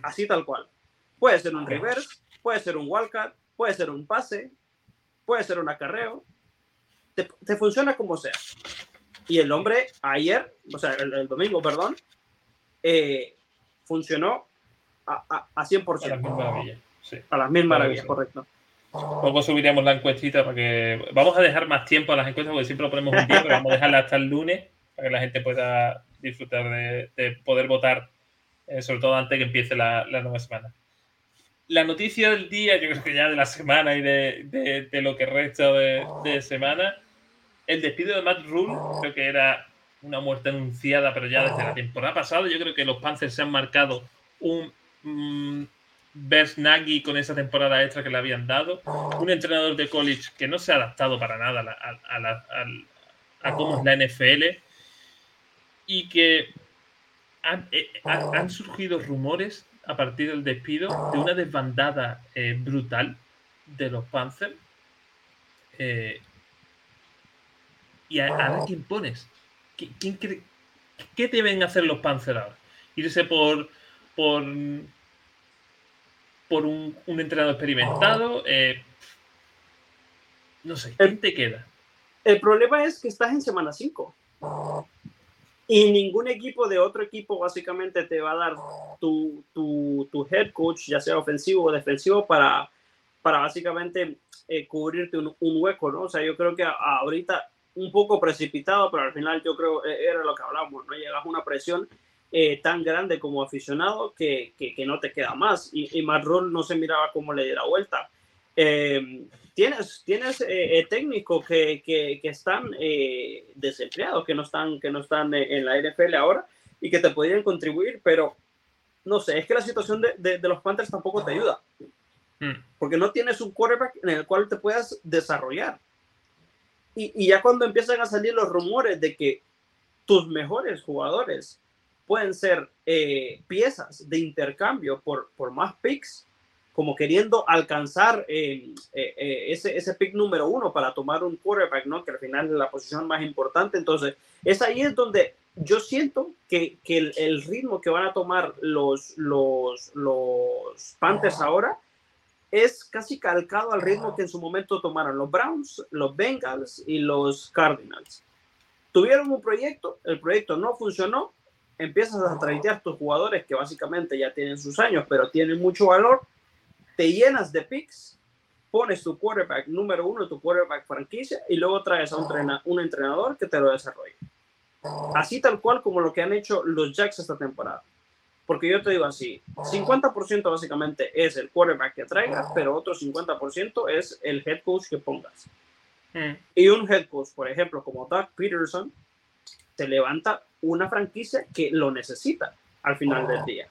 Speaker 2: Así tal cual. Puede ser un reverse, puede ser un wildcat, puede ser un pase, puede ser un acarreo, te, funciona como sea. Y el hombre ayer, o sea, el, domingo, perdón, eh, funcionó a, a, a, 100%. A las mil maravillas, sí. A las mil maravillas, correcto.
Speaker 1: Luego subiremos la encuestita para que. Vamos a dejar más tiempo a las encuestas porque siempre lo ponemos un día, pero vamos a dejarla hasta el lunes para que la gente pueda disfrutar de, de poder votar eh, sobre todo antes que empiece la, nueva semana. La noticia del día, yo creo que ya de la semana y de, lo que resta de, semana, el despido de Matt Rule, creo que era una muerte anunciada, pero ya desde la temporada pasada, yo creo que los Panthers se han marcado un mmm, Nagy con esa temporada extra que le habían dado, un entrenador de college que no se ha adaptado para nada a, a cómo es la NFL y que eh, han, surgido rumores a partir del despido de una desbandada eh, brutal de los Panthers. Eh, y a, quién pones. ¿Quién, ¿Qué deben hacer los Panthers ahora? ¿Irse por, por, por un, entrenador experimentado? no sé, ¿quién te queda?
Speaker 2: El problema es que estás en semana 5. Y ningún equipo de otro equipo básicamente te va a dar tu, tu, tu head coach, ya sea ofensivo o defensivo, para, para básicamente eh, cubrirte un, hueco, ¿no? O sea, yo creo que ahorita un poco precipitado, pero al final yo creo eh, era lo que hablamos, ¿no? Llegas a una presión eh, tan grande como aficionado que, que, no te queda más. Y, y Matt no se miraba cómo le diera vuelta. Eh, tienes, tienes eh, eh, técnicos que, que, que, están eh, desempleados, que no están, que no están en la NFL ahora y que te podrían contribuir, pero no sé, es que la situación de, de, los Panthers tampoco te ayuda. Hmm. Porque no tienes un quarterback en el cual te puedas desarrollar. Y, y, ya cuando empiezan a salir los rumores de que tus mejores jugadores pueden ser piezas de intercambio por, por más picks, como queriendo alcanzar eh, eh, eh, ese, ese pick número uno para tomar un quarterback, ¿no? Que al final es la posición más importante. Entonces, es ahí es donde yo siento que, que el, el, ritmo que van a tomar los, los, los Panthers ahora es casi calcado al ritmo que en su momento tomaron los Browns, los Bengals y los Cardinals. Tuvieron un proyecto, el proyecto no funcionó, empiezas a traitear tus jugadores que básicamente ya tienen sus años, pero tienen mucho valor te llenas de picks, pones tu quarterback número uno, tu quarterback franquicia, y luego traes a un, un entrenador que te lo desarrolle. Así tal cual como lo que han hecho los Jacks esta temporada. Porque yo te digo así, 50% básicamente es el quarterback que traigas, pero otro 50% es el head coach que pongas. Hmm. Y un head coach, por ejemplo, como Doug Peterson, te levanta una franquicia que lo necesita al final del día.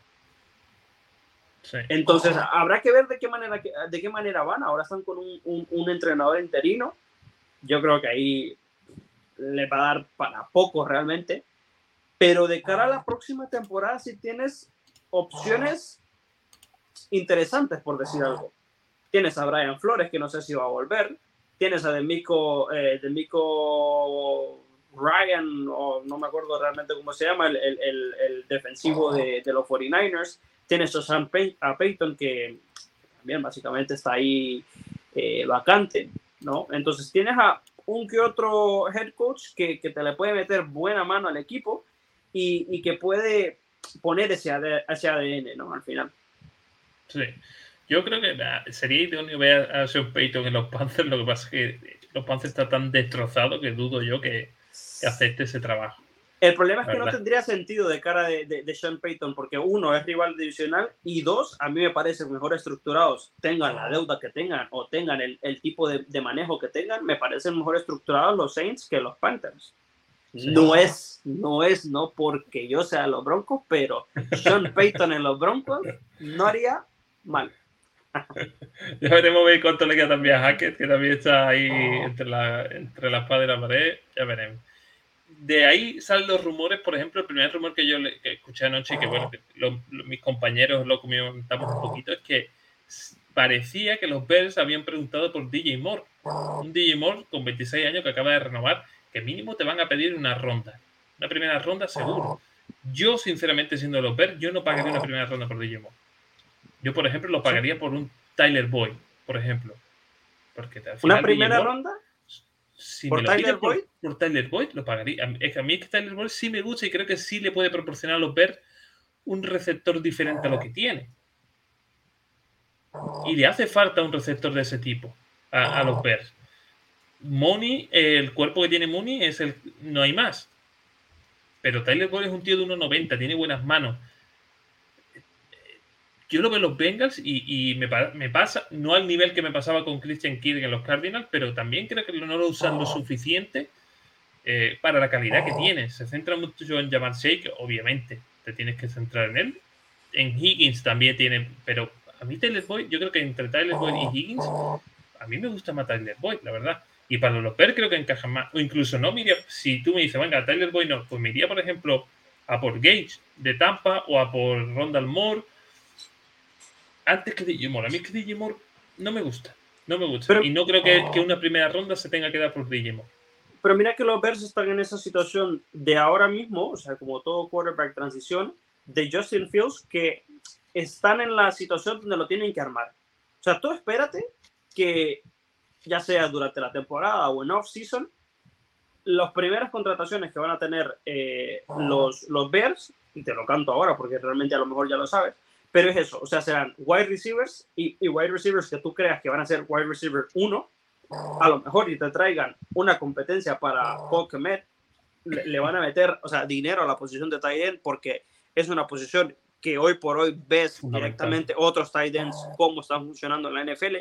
Speaker 2: Entonces, habrá que ver de qué manera, de qué manera van. Ahora están con un, un, entrenador interino. Yo creo que ahí le va a dar para poco realmente. Pero de cara a la próxima temporada, si tienes opciones interesantes, por decir algo. Tienes a Brian Flores, que no sé si va a volver. Tienes a Demico, eh, Demico Ryan, o no me acuerdo realmente cómo se llama, el, el, el defensivo de, de, los 49ers. Tienes a Peyton, que también básicamente está ahí eh, vacante, ¿no? Entonces tienes a un que otro head coach que, que te le puede meter buena mano al equipo y, y que puede poner ese, ese ADN, ¿no? Al final.
Speaker 1: Sí. Yo creo que sería idóneo ver a Sean Payton en los Panthers. Lo que pasa es que los Panthers están tan destrozados que dudo yo que, que acepte ese trabajo.
Speaker 2: El problema es que no tendría sentido de cara de, de, Sean Payton, porque uno es rival divisional y dos, a mí me parecen mejor estructurados, tengan la deuda que tengan o tengan el, el tipo de, de, manejo que tengan, me parecen mejor estructurados los Saints que los Panthers. No es, no es, no porque yo sea los Broncos, pero Sean Payton en los Broncos no haría mal.
Speaker 1: ya veremos ver cuánto le queda también a Hackett, que también está ahí entre la, entre la espada y la pared. Ya veremos de ahí salen los rumores, por ejemplo, el primer rumor que yo escuché anoche y que, bueno, mis compañeros lo comentamos un poquito, es que parecía que los Bears habían preguntado por DJ Moore. Un DJ Moore con 26 años que acaba de renovar, que mínimo te van a pedir una ronda. Una primera ronda seguro. Yo, sinceramente, siendo los Bears, yo no pagaría una primera ronda por DJ Moore. Yo, por ejemplo, lo pagaría por un Tyler Boyd, por ejemplo.
Speaker 2: Porque ¿Una primera ronda?
Speaker 1: ¿Por Tyler Boyd? Por, Tyler Boyd lo pagaría. Es que a mí es que Tyler Boyd sí me gusta y creo que sí le puede proporcionar a los Bears un receptor diferente a lo que tiene. Y le hace falta un receptor de ese tipo a, los Bears. Money, el cuerpo que tiene Money es el. No hay más. Pero Tyler Boyd es un tío de 1,90, tiene buenas manos. Yo lo veo en los Bengals y, me, me, pasa, no al nivel que me pasaba con Christian Kirk en los Cardinals, pero también creo que no lo usan lo suficiente eh, para la calidad que tiene. Se centra mucho en Jamal Shake, obviamente, te tienes que centrar en él. En Higgins también tiene, pero a mí Tyler Boyd, yo creo que entre Tyler Boyd y Higgins, a mí me gusta más Tyler Boyd, la verdad. Y para los Bears creo que encaja más. O incluso no, mira, si tú me dices, venga, Tyler Boyd no, pues me iría, por ejemplo, a por Gage de Tampa o a por Rondal Moore antes que Moore. A mí es que Moore no me gusta. No me gusta. y no creo que, que, una primera ronda se tenga que dar por Moore.
Speaker 2: Pero mira que los Bears están en esa situación de ahora mismo, o sea, como todo quarterback transición, de Justin Fields, que están en la situación donde lo tienen que armar. O sea, tú espérate que, ya sea durante la temporada o en off-season, las primeras contrataciones que van a tener eh, los, los Bears, y te lo canto ahora porque realmente a lo mejor ya lo sabes, pero es eso, o sea, serán wide receivers y, y wide receivers que tú creas que van a ser wide receiver 1 a lo mejor y te traigan una competencia para Pokémon, le, van a meter, o sea, dinero a la posición de tight end porque es una posición que hoy por hoy ves directamente otros tight ends cómo están funcionando en la NFL.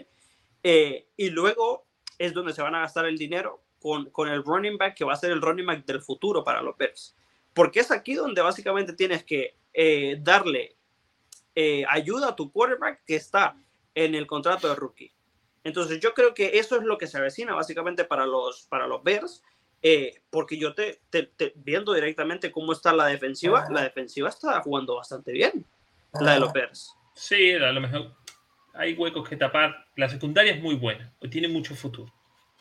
Speaker 2: Eh, y luego es donde se van a gastar el dinero con, con el running back que va a ser el running back del futuro para los Bears. Porque es aquí donde básicamente tienes que eh, darle eh, ayuda a tu quarterback que está en el contrato de rookie. Entonces yo creo que eso es lo que se avecina básicamente para los, para los Bears, eh, porque yo te, viendo directamente cómo está la defensiva, la defensiva está jugando bastante bien, la de los Bears.
Speaker 1: Sí, a lo mejor hay huecos que tapar. La secundaria es muy buena, tiene mucho futuro.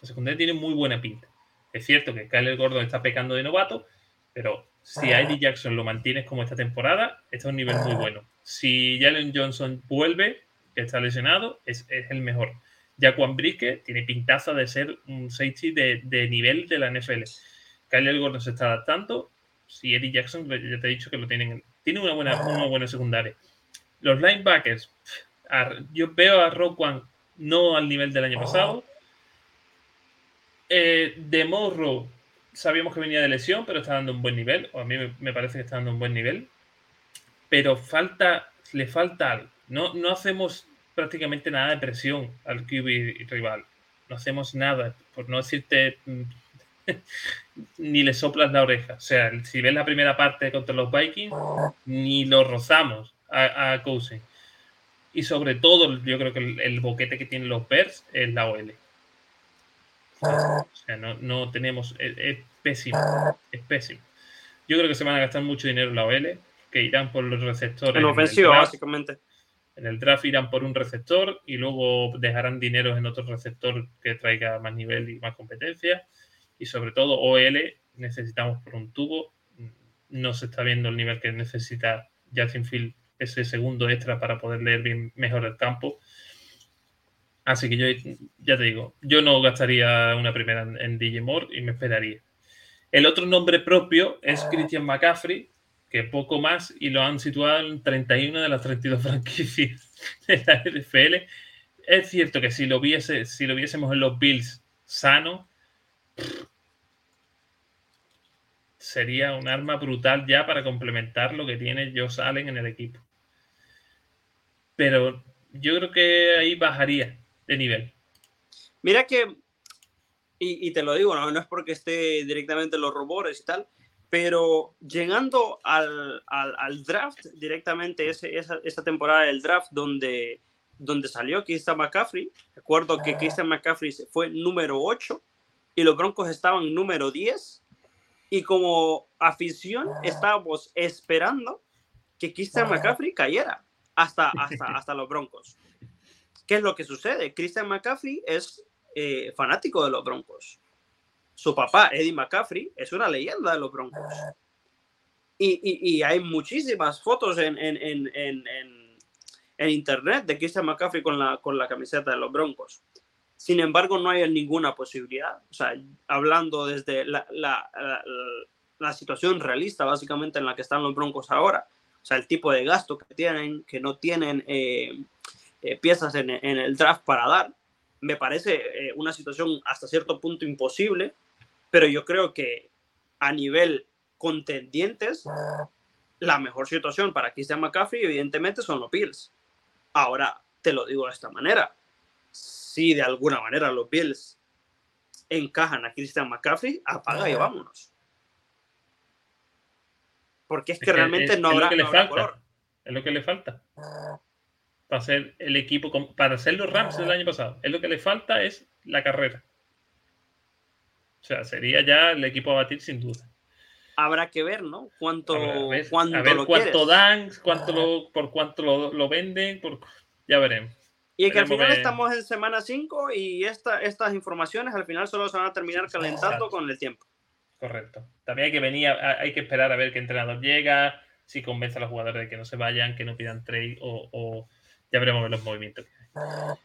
Speaker 1: La secundaria tiene muy buena pinta. Es cierto que Kyle Gordon está pecando de novato, pero si a Eddie Jackson lo mantienes como esta temporada, está a un nivel muy bueno. Si Jalen Johnson vuelve, que está lesionado, es, es el mejor. Jaquan Brique tiene pintaza de ser un safety de, de nivel de la NFL. Kyle Gordon se está adaptando. Si Eddie Jackson, ya te he dicho que lo tienen, tiene una buena, una buena secundaria. Los linebackers, yo veo a Roquan no al nivel del año pasado. Eh, de Morro, sabíamos que venía de lesión, pero está dando un buen nivel. O a mí me, parece que está dando un buen nivel. Pero falta, le falta algo. No, no hacemos prácticamente nada de presión al QB rival. No hacemos nada, por no decirte ni le soplas la oreja. O sea, si ves la primera parte contra los Vikings, ni lo rozamos a, a Cousin. Y sobre todo, yo creo que el, boquete que tienen los Bears es la OL. O sea, no, no tenemos. Es, pésimo. Es pésimo. Yo creo que se van a gastar mucho dinero en la OL, que irán por los receptores.
Speaker 2: En ofensiva, básicamente.
Speaker 1: En el draft irán por un receptor y luego dejarán dinero en otro receptor que traiga más nivel y más competencia. Y sobre todo OL necesitamos por un tubo. No se está viendo el nivel que necesita Field ese segundo extra para poder leer bien mejor el campo. Así que yo ya te digo, yo no gastaría una primera en, en DJ Moore y me esperaría. El otro nombre propio es Christian McCaffrey, que poco más y lo han situado en 31 de las 32 franquicias de la NFL. Es cierto que si lo, viese, si lo viésemos en los Bills sano, sería un arma brutal ya para complementar lo que tiene Josh Allen en el equipo. Pero yo creo que ahí bajaría de nivel.
Speaker 2: Mira que, y, te lo digo, no, no es porque esté directamente en los rumores y tal, pero llegando al, al, draft directamente, ese, esa, esa, temporada del draft donde, donde salió Christian McCaffrey, recuerdo que Christian McCaffrey fue número 8 y los Broncos estaban número 10 y como afición estábamos esperando que Christian McCaffrey cayera hasta, hasta, hasta los Broncos. ¿Qué es lo que sucede? Christian McCaffrey es eh, fanático de los Broncos su papá, Eddie McCaffrey, es una leyenda de los Broncos. Y, hay muchísimas fotos en, internet de Christian McCaffrey con la, camiseta de los Broncos. Sin embargo, no hay ninguna posibilidad. O sea, hablando desde la, situación realista, básicamente, en la que están los Broncos ahora. O sea, el tipo de gasto que tienen, que no tienen eh, eh, piezas en, el draft para dar. Me parece eh, una situación hasta cierto punto imposible pero yo creo que a nivel contendientes, la mejor situación para Christian McCaffrey, evidentemente, son los Bills. Ahora te lo digo de esta manera. Si de alguna manera los Bills encajan a Christian McCaffrey, apaga y vámonos. Porque es que realmente no habrá,
Speaker 1: color. Es lo que le falta. Para ser el equipo, para ser los Rams del año pasado. Es lo que le falta es la carrera. O sea, sería ya el equipo a batir sin duda.
Speaker 2: Habrá que ver, ¿no? Cuánto,
Speaker 1: cuánto, dan, cuánto por cuánto lo, venden, por, ya veremos.
Speaker 2: Y que al final estamos en semana 5 y esta, estas informaciones al final solo se van a terminar calentando con el tiempo.
Speaker 1: Correcto. También hay que venir, hay que esperar a ver qué entrenador llega, si convence a los jugadores de que no se vayan, que no pidan trade o, ya veremos los movimientos.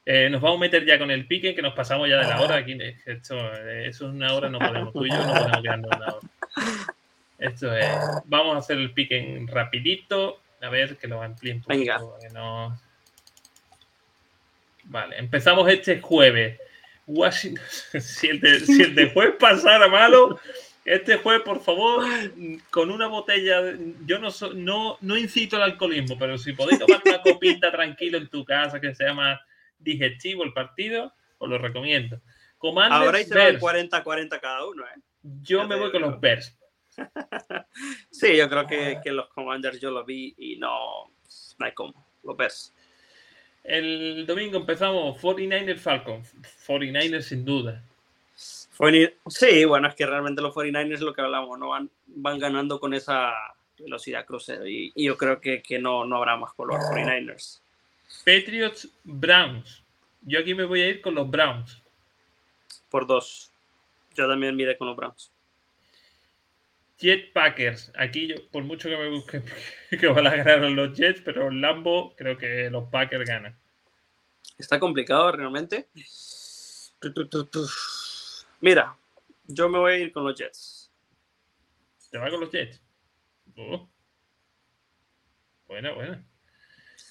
Speaker 1: Eh, nos vamos a meter ya con el pique, que nos pasamos ya de la hora. Aquí, esto, eso es una hora, no podemos, tú y yo no podemos quedarnos una hora. Esto es, vamos a hacer el pique rapidito, a ver que lo amplíen un
Speaker 2: Venga.
Speaker 1: no... Vale, empezamos este jueves. Washington, si el de, si el de jueves pasara malo, este jueves, por favor, con una botella. yo no, no, no incito al alcoholismo, pero si podéis tomar una copita tranquilo en tu casa que sea más digestivo el partido, os lo recomiendo.
Speaker 2: Ahora hay 40-40 cada uno, ¿eh?
Speaker 1: Yo me voy con los Bears.
Speaker 2: sí, yo creo que, que, los Commanders yo los vi y no, no hay como. Los Bears.
Speaker 1: El domingo empezamos 49ers Falcon. 49ers sin duda.
Speaker 2: Sí, bueno, es que realmente los 49ers lo que hablamos, ¿no? Van, van ganando con esa velocidad crucero y, yo creo que, que, no, no habrá más color 49ers.
Speaker 1: Patriots Browns. Yo aquí me voy a ir con los Browns.
Speaker 2: Por dos. Yo también miré con los Browns.
Speaker 1: Jet Packers. Aquí yo, por mucho que me busque que van a ganar los Jets, pero Lambo creo que los Packers ganan.
Speaker 2: Está complicado realmente. Mira, yo me voy a ir con los Jets.
Speaker 1: ¿Te va con los Jets? Oh. Buena, buena.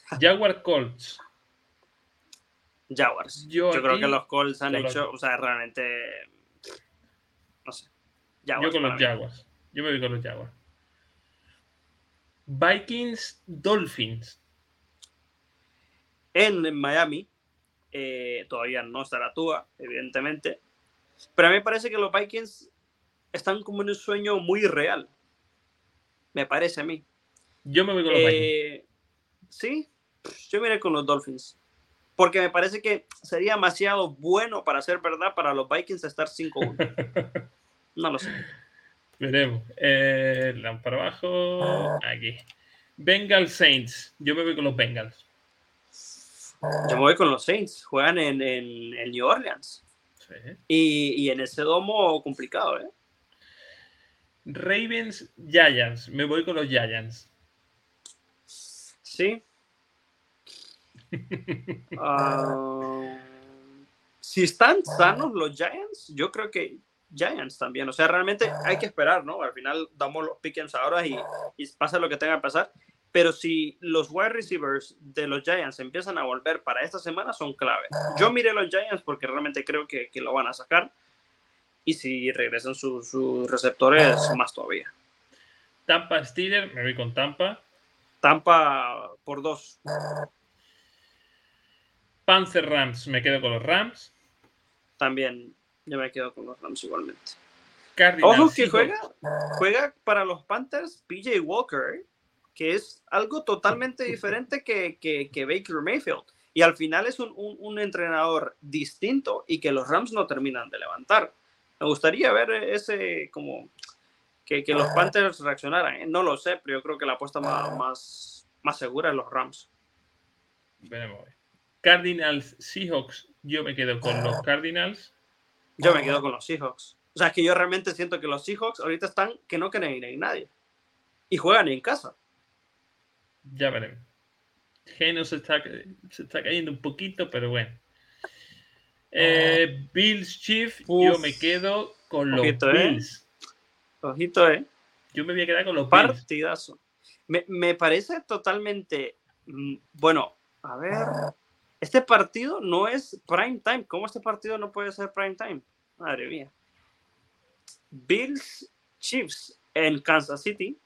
Speaker 1: Jaguar Colts.
Speaker 2: Jaguars. Yo, creo que los Colts han hecho, o sea, realmente. No sé.
Speaker 1: yo con los Jaguars. Yo me voy con los Jaguars. Vikings Dolphins.
Speaker 2: En Miami. Eh, todavía no estará Tua, evidentemente. Pero a mí me parece que los Vikings están como en un sueño muy real. Me parece a mí.
Speaker 1: Yo me voy con los eh,
Speaker 2: Vikings. Sí, yo miré con los Dolphins. Porque me parece que sería demasiado bueno para ser verdad para los Vikings estar 5-1. no lo sé.
Speaker 1: Veremos. Eh, para abajo. Aquí. Bengals Saints. Yo me voy con los Bengals.
Speaker 2: Yo me voy con los Saints. Juegan en, en New Orleans. Y, en ese domo complicado, ¿eh?
Speaker 1: Ravens Giants. Me voy con los Giants.
Speaker 2: Sí. Ah, si están sanos los Giants, yo creo que Giants también. O sea, realmente hay que esperar, ¿no? Al final damos los pickings ahora y, y pasa lo que tenga que pasar. Pero si los wide receivers de los Giants empiezan a volver para esta semana, son clave. Yo miré los Giants porque realmente creo que, que lo van a sacar. Y si regresan sus receptores, más todavía.
Speaker 1: Tampa Steelers, me voy con Tampa.
Speaker 2: Tampa por dos.
Speaker 1: Panzer Rams, me quedo con los Rams.
Speaker 2: También, yo me quedo con los Rams igualmente. Ojo que juega, juega para los Panthers PJ Walker. ¿eh? Que es algo totalmente diferente que, que, Baker Mayfield. Y al final es un, un, entrenador distinto y que los Rams no terminan de levantar. Me gustaría ver ese, como, que, que los Panthers reaccionaran. ¿eh? No lo sé, pero yo creo que la apuesta más, más, más segura es los Rams.
Speaker 1: Veremos. Cardinals, Seahawks, yo me quedo con los Cardinals.
Speaker 2: Yo me quedo con los Seahawks. O sea, es que yo realmente siento que los Seahawks ahorita están que no quieren ir a nadie. Y juegan en casa.
Speaker 1: Ya veremos. Geno se está, se está cayendo un poquito, pero bueno. Eh, Bills Chief, yo me quedo con los ¿eh? Bills.
Speaker 2: Ojito, eh.
Speaker 1: Yo me voy a quedar con los
Speaker 2: Partidazo. Me, me parece totalmente. Mm, bueno, a ver. Este partido no es prime time. ¿Cómo este partido no puede ser prime time? Madre mía. Bills Chiefs en Kansas City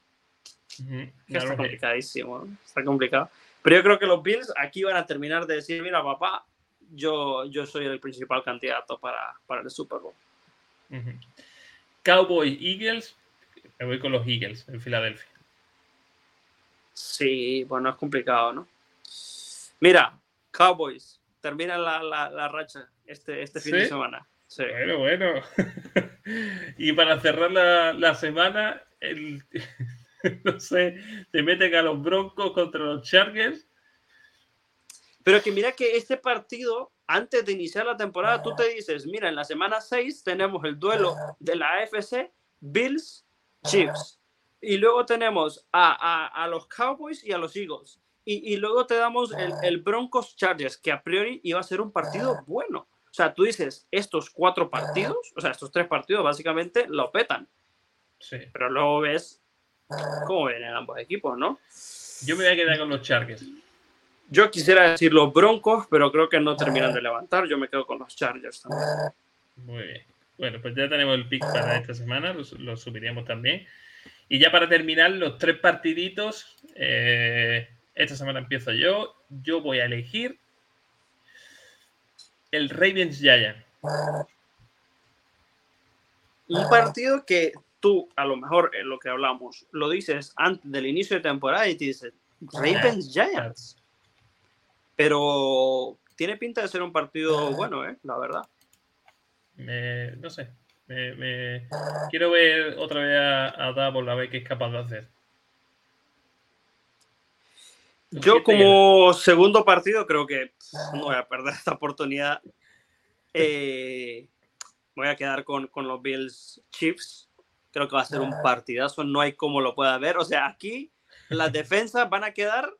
Speaker 2: está complicadísimo, está complicado. Pero yo creo que los Bills aquí van a terminar de decir, mira, papá, yo, yo soy el principal candidato para, para el Super Bowl.
Speaker 1: Cowboys Eagles, me voy con los Eagles en Filadelfia.
Speaker 2: Sí, bueno, es complicado, ¿no? Mira, Cowboys, termina la, la, racha este, este fin de semana.
Speaker 1: Bueno, bueno. y para cerrar la, la semana, el, no sé, te meten a los Broncos contra los Chargers.
Speaker 2: Pero que mira que este partido, antes de iniciar la temporada, tú te dices, mira, en la semana 6 tenemos el duelo de la AFC, Bills, Chiefs. Y luego tenemos a, a, a los Cowboys y a los Eagles. Y, y luego te damos el, el, Broncos Chargers, que a priori iba a ser un partido bueno. O sea, tú dices, estos cuatro partidos, o sea, estos tres partidos básicamente lo petan. Sí. Pero luego ves cómo vienen ambos equipos, ¿no?
Speaker 1: Yo me voy a quedar con los Chargers.
Speaker 2: Yo quisiera decir los Broncos, pero creo que no terminan de levantar. Yo me quedo con los Chargers también.
Speaker 1: Muy bien. Bueno, pues ya tenemos el pick para esta semana, lo, subiríamos también. Y ya para terminar, los tres partiditos. Eh, esta semana empiezo yo. Yo voy a elegir el Ravens Giant.
Speaker 2: Un partido que tú, a lo mejor en lo que hablamos, lo dices antes del inicio de temporada y te dices Ravens Giants. Pero tiene pinta de ser un partido bueno, ¿eh? la verdad.
Speaker 1: no sé. Me, quiero ver otra vez a, a Double a ver qué es capaz de hacer.
Speaker 2: Yo como segundo partido creo que no voy a perder esta oportunidad. Eh, voy a quedar con, con, los Bills Chiefs. Creo que va a ser un partidazo, no hay como lo pueda ver. O sea, aquí las defensas van a quedar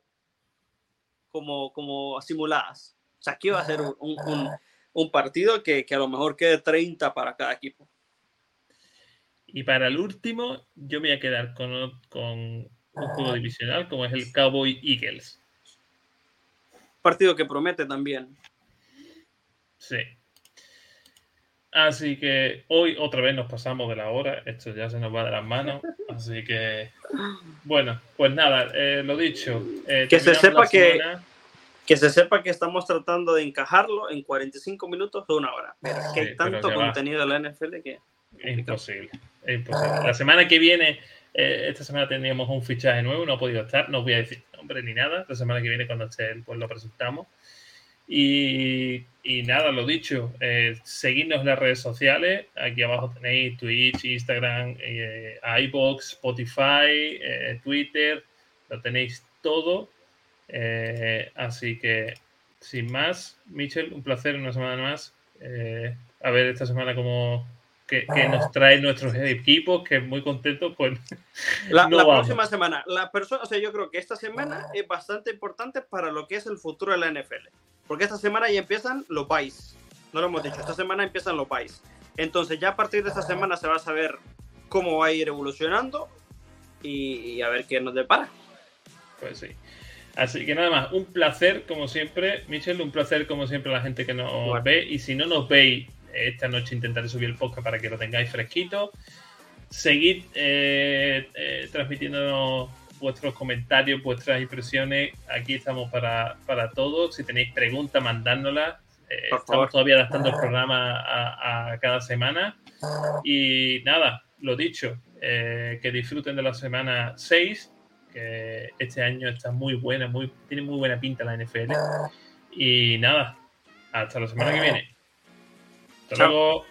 Speaker 2: como, como simuladas. O sea, aquí va a ser un, un, un partido que, que, a lo mejor quede 30 para cada equipo.
Speaker 1: Y para el último, yo me voy a quedar con, con un juego divisional como es el Cowboy Eagles.
Speaker 2: Partido que promete también.
Speaker 1: Sí. Así que hoy otra vez nos pasamos de la hora, esto ya se nos va de las manos, así que bueno, pues nada, eh, lo dicho.
Speaker 2: Eh, que se sepa que que se sepa que estamos tratando de encajarlo en 45 minutos o una hora, pero que hay tanto contenido de la NFL que
Speaker 1: es imposible, es imposible. La semana que viene eh, esta semana teníamos un fichaje nuevo, no ha podido estar, no voy a decir nombre ni nada. La semana que viene, cuando esté pues lo presentamos. Y, nada, lo dicho, eh, seguidnos en las redes sociales. Aquí abajo tenéis Twitch, Instagram, eh, iBox, Spotify, eh, Twitter. Lo tenéis todo. así que, sin más, Michel, un placer una semana más. a ver esta semana cómo, que, nos trae nuestros equipos, que muy contentos, pues.
Speaker 2: La, la próxima semana, la persona, o sea, yo creo que esta semana es bastante importante para lo que es el futuro de la NFL. Porque esta semana ya empiezan los buys. No lo hemos dicho, esta semana empiezan los buys. Entonces, ya a partir de esta semana se va a saber cómo va a ir evolucionando y, a ver qué nos depara.
Speaker 1: Pues sí. Así que nada más, un placer como siempre, Michelle, un placer como siempre la gente que nos ve. Y si no nos veis esta noche intentaré subir el podcast para que lo tengáis fresquito. Seguid eh, eh, transmitiendo vuestros comentarios, vuestras impresiones. Aquí estamos para, para todos. Si tenéis preguntas, mandándolas. Eh, estamos todavía adaptando el programa a, cada semana. Y nada, lo dicho, que disfruten de la semana 6, que este año está muy buena, muy, tiene muy buena pinta la NFL. Y nada, hasta la semana que viene. Hasta luego.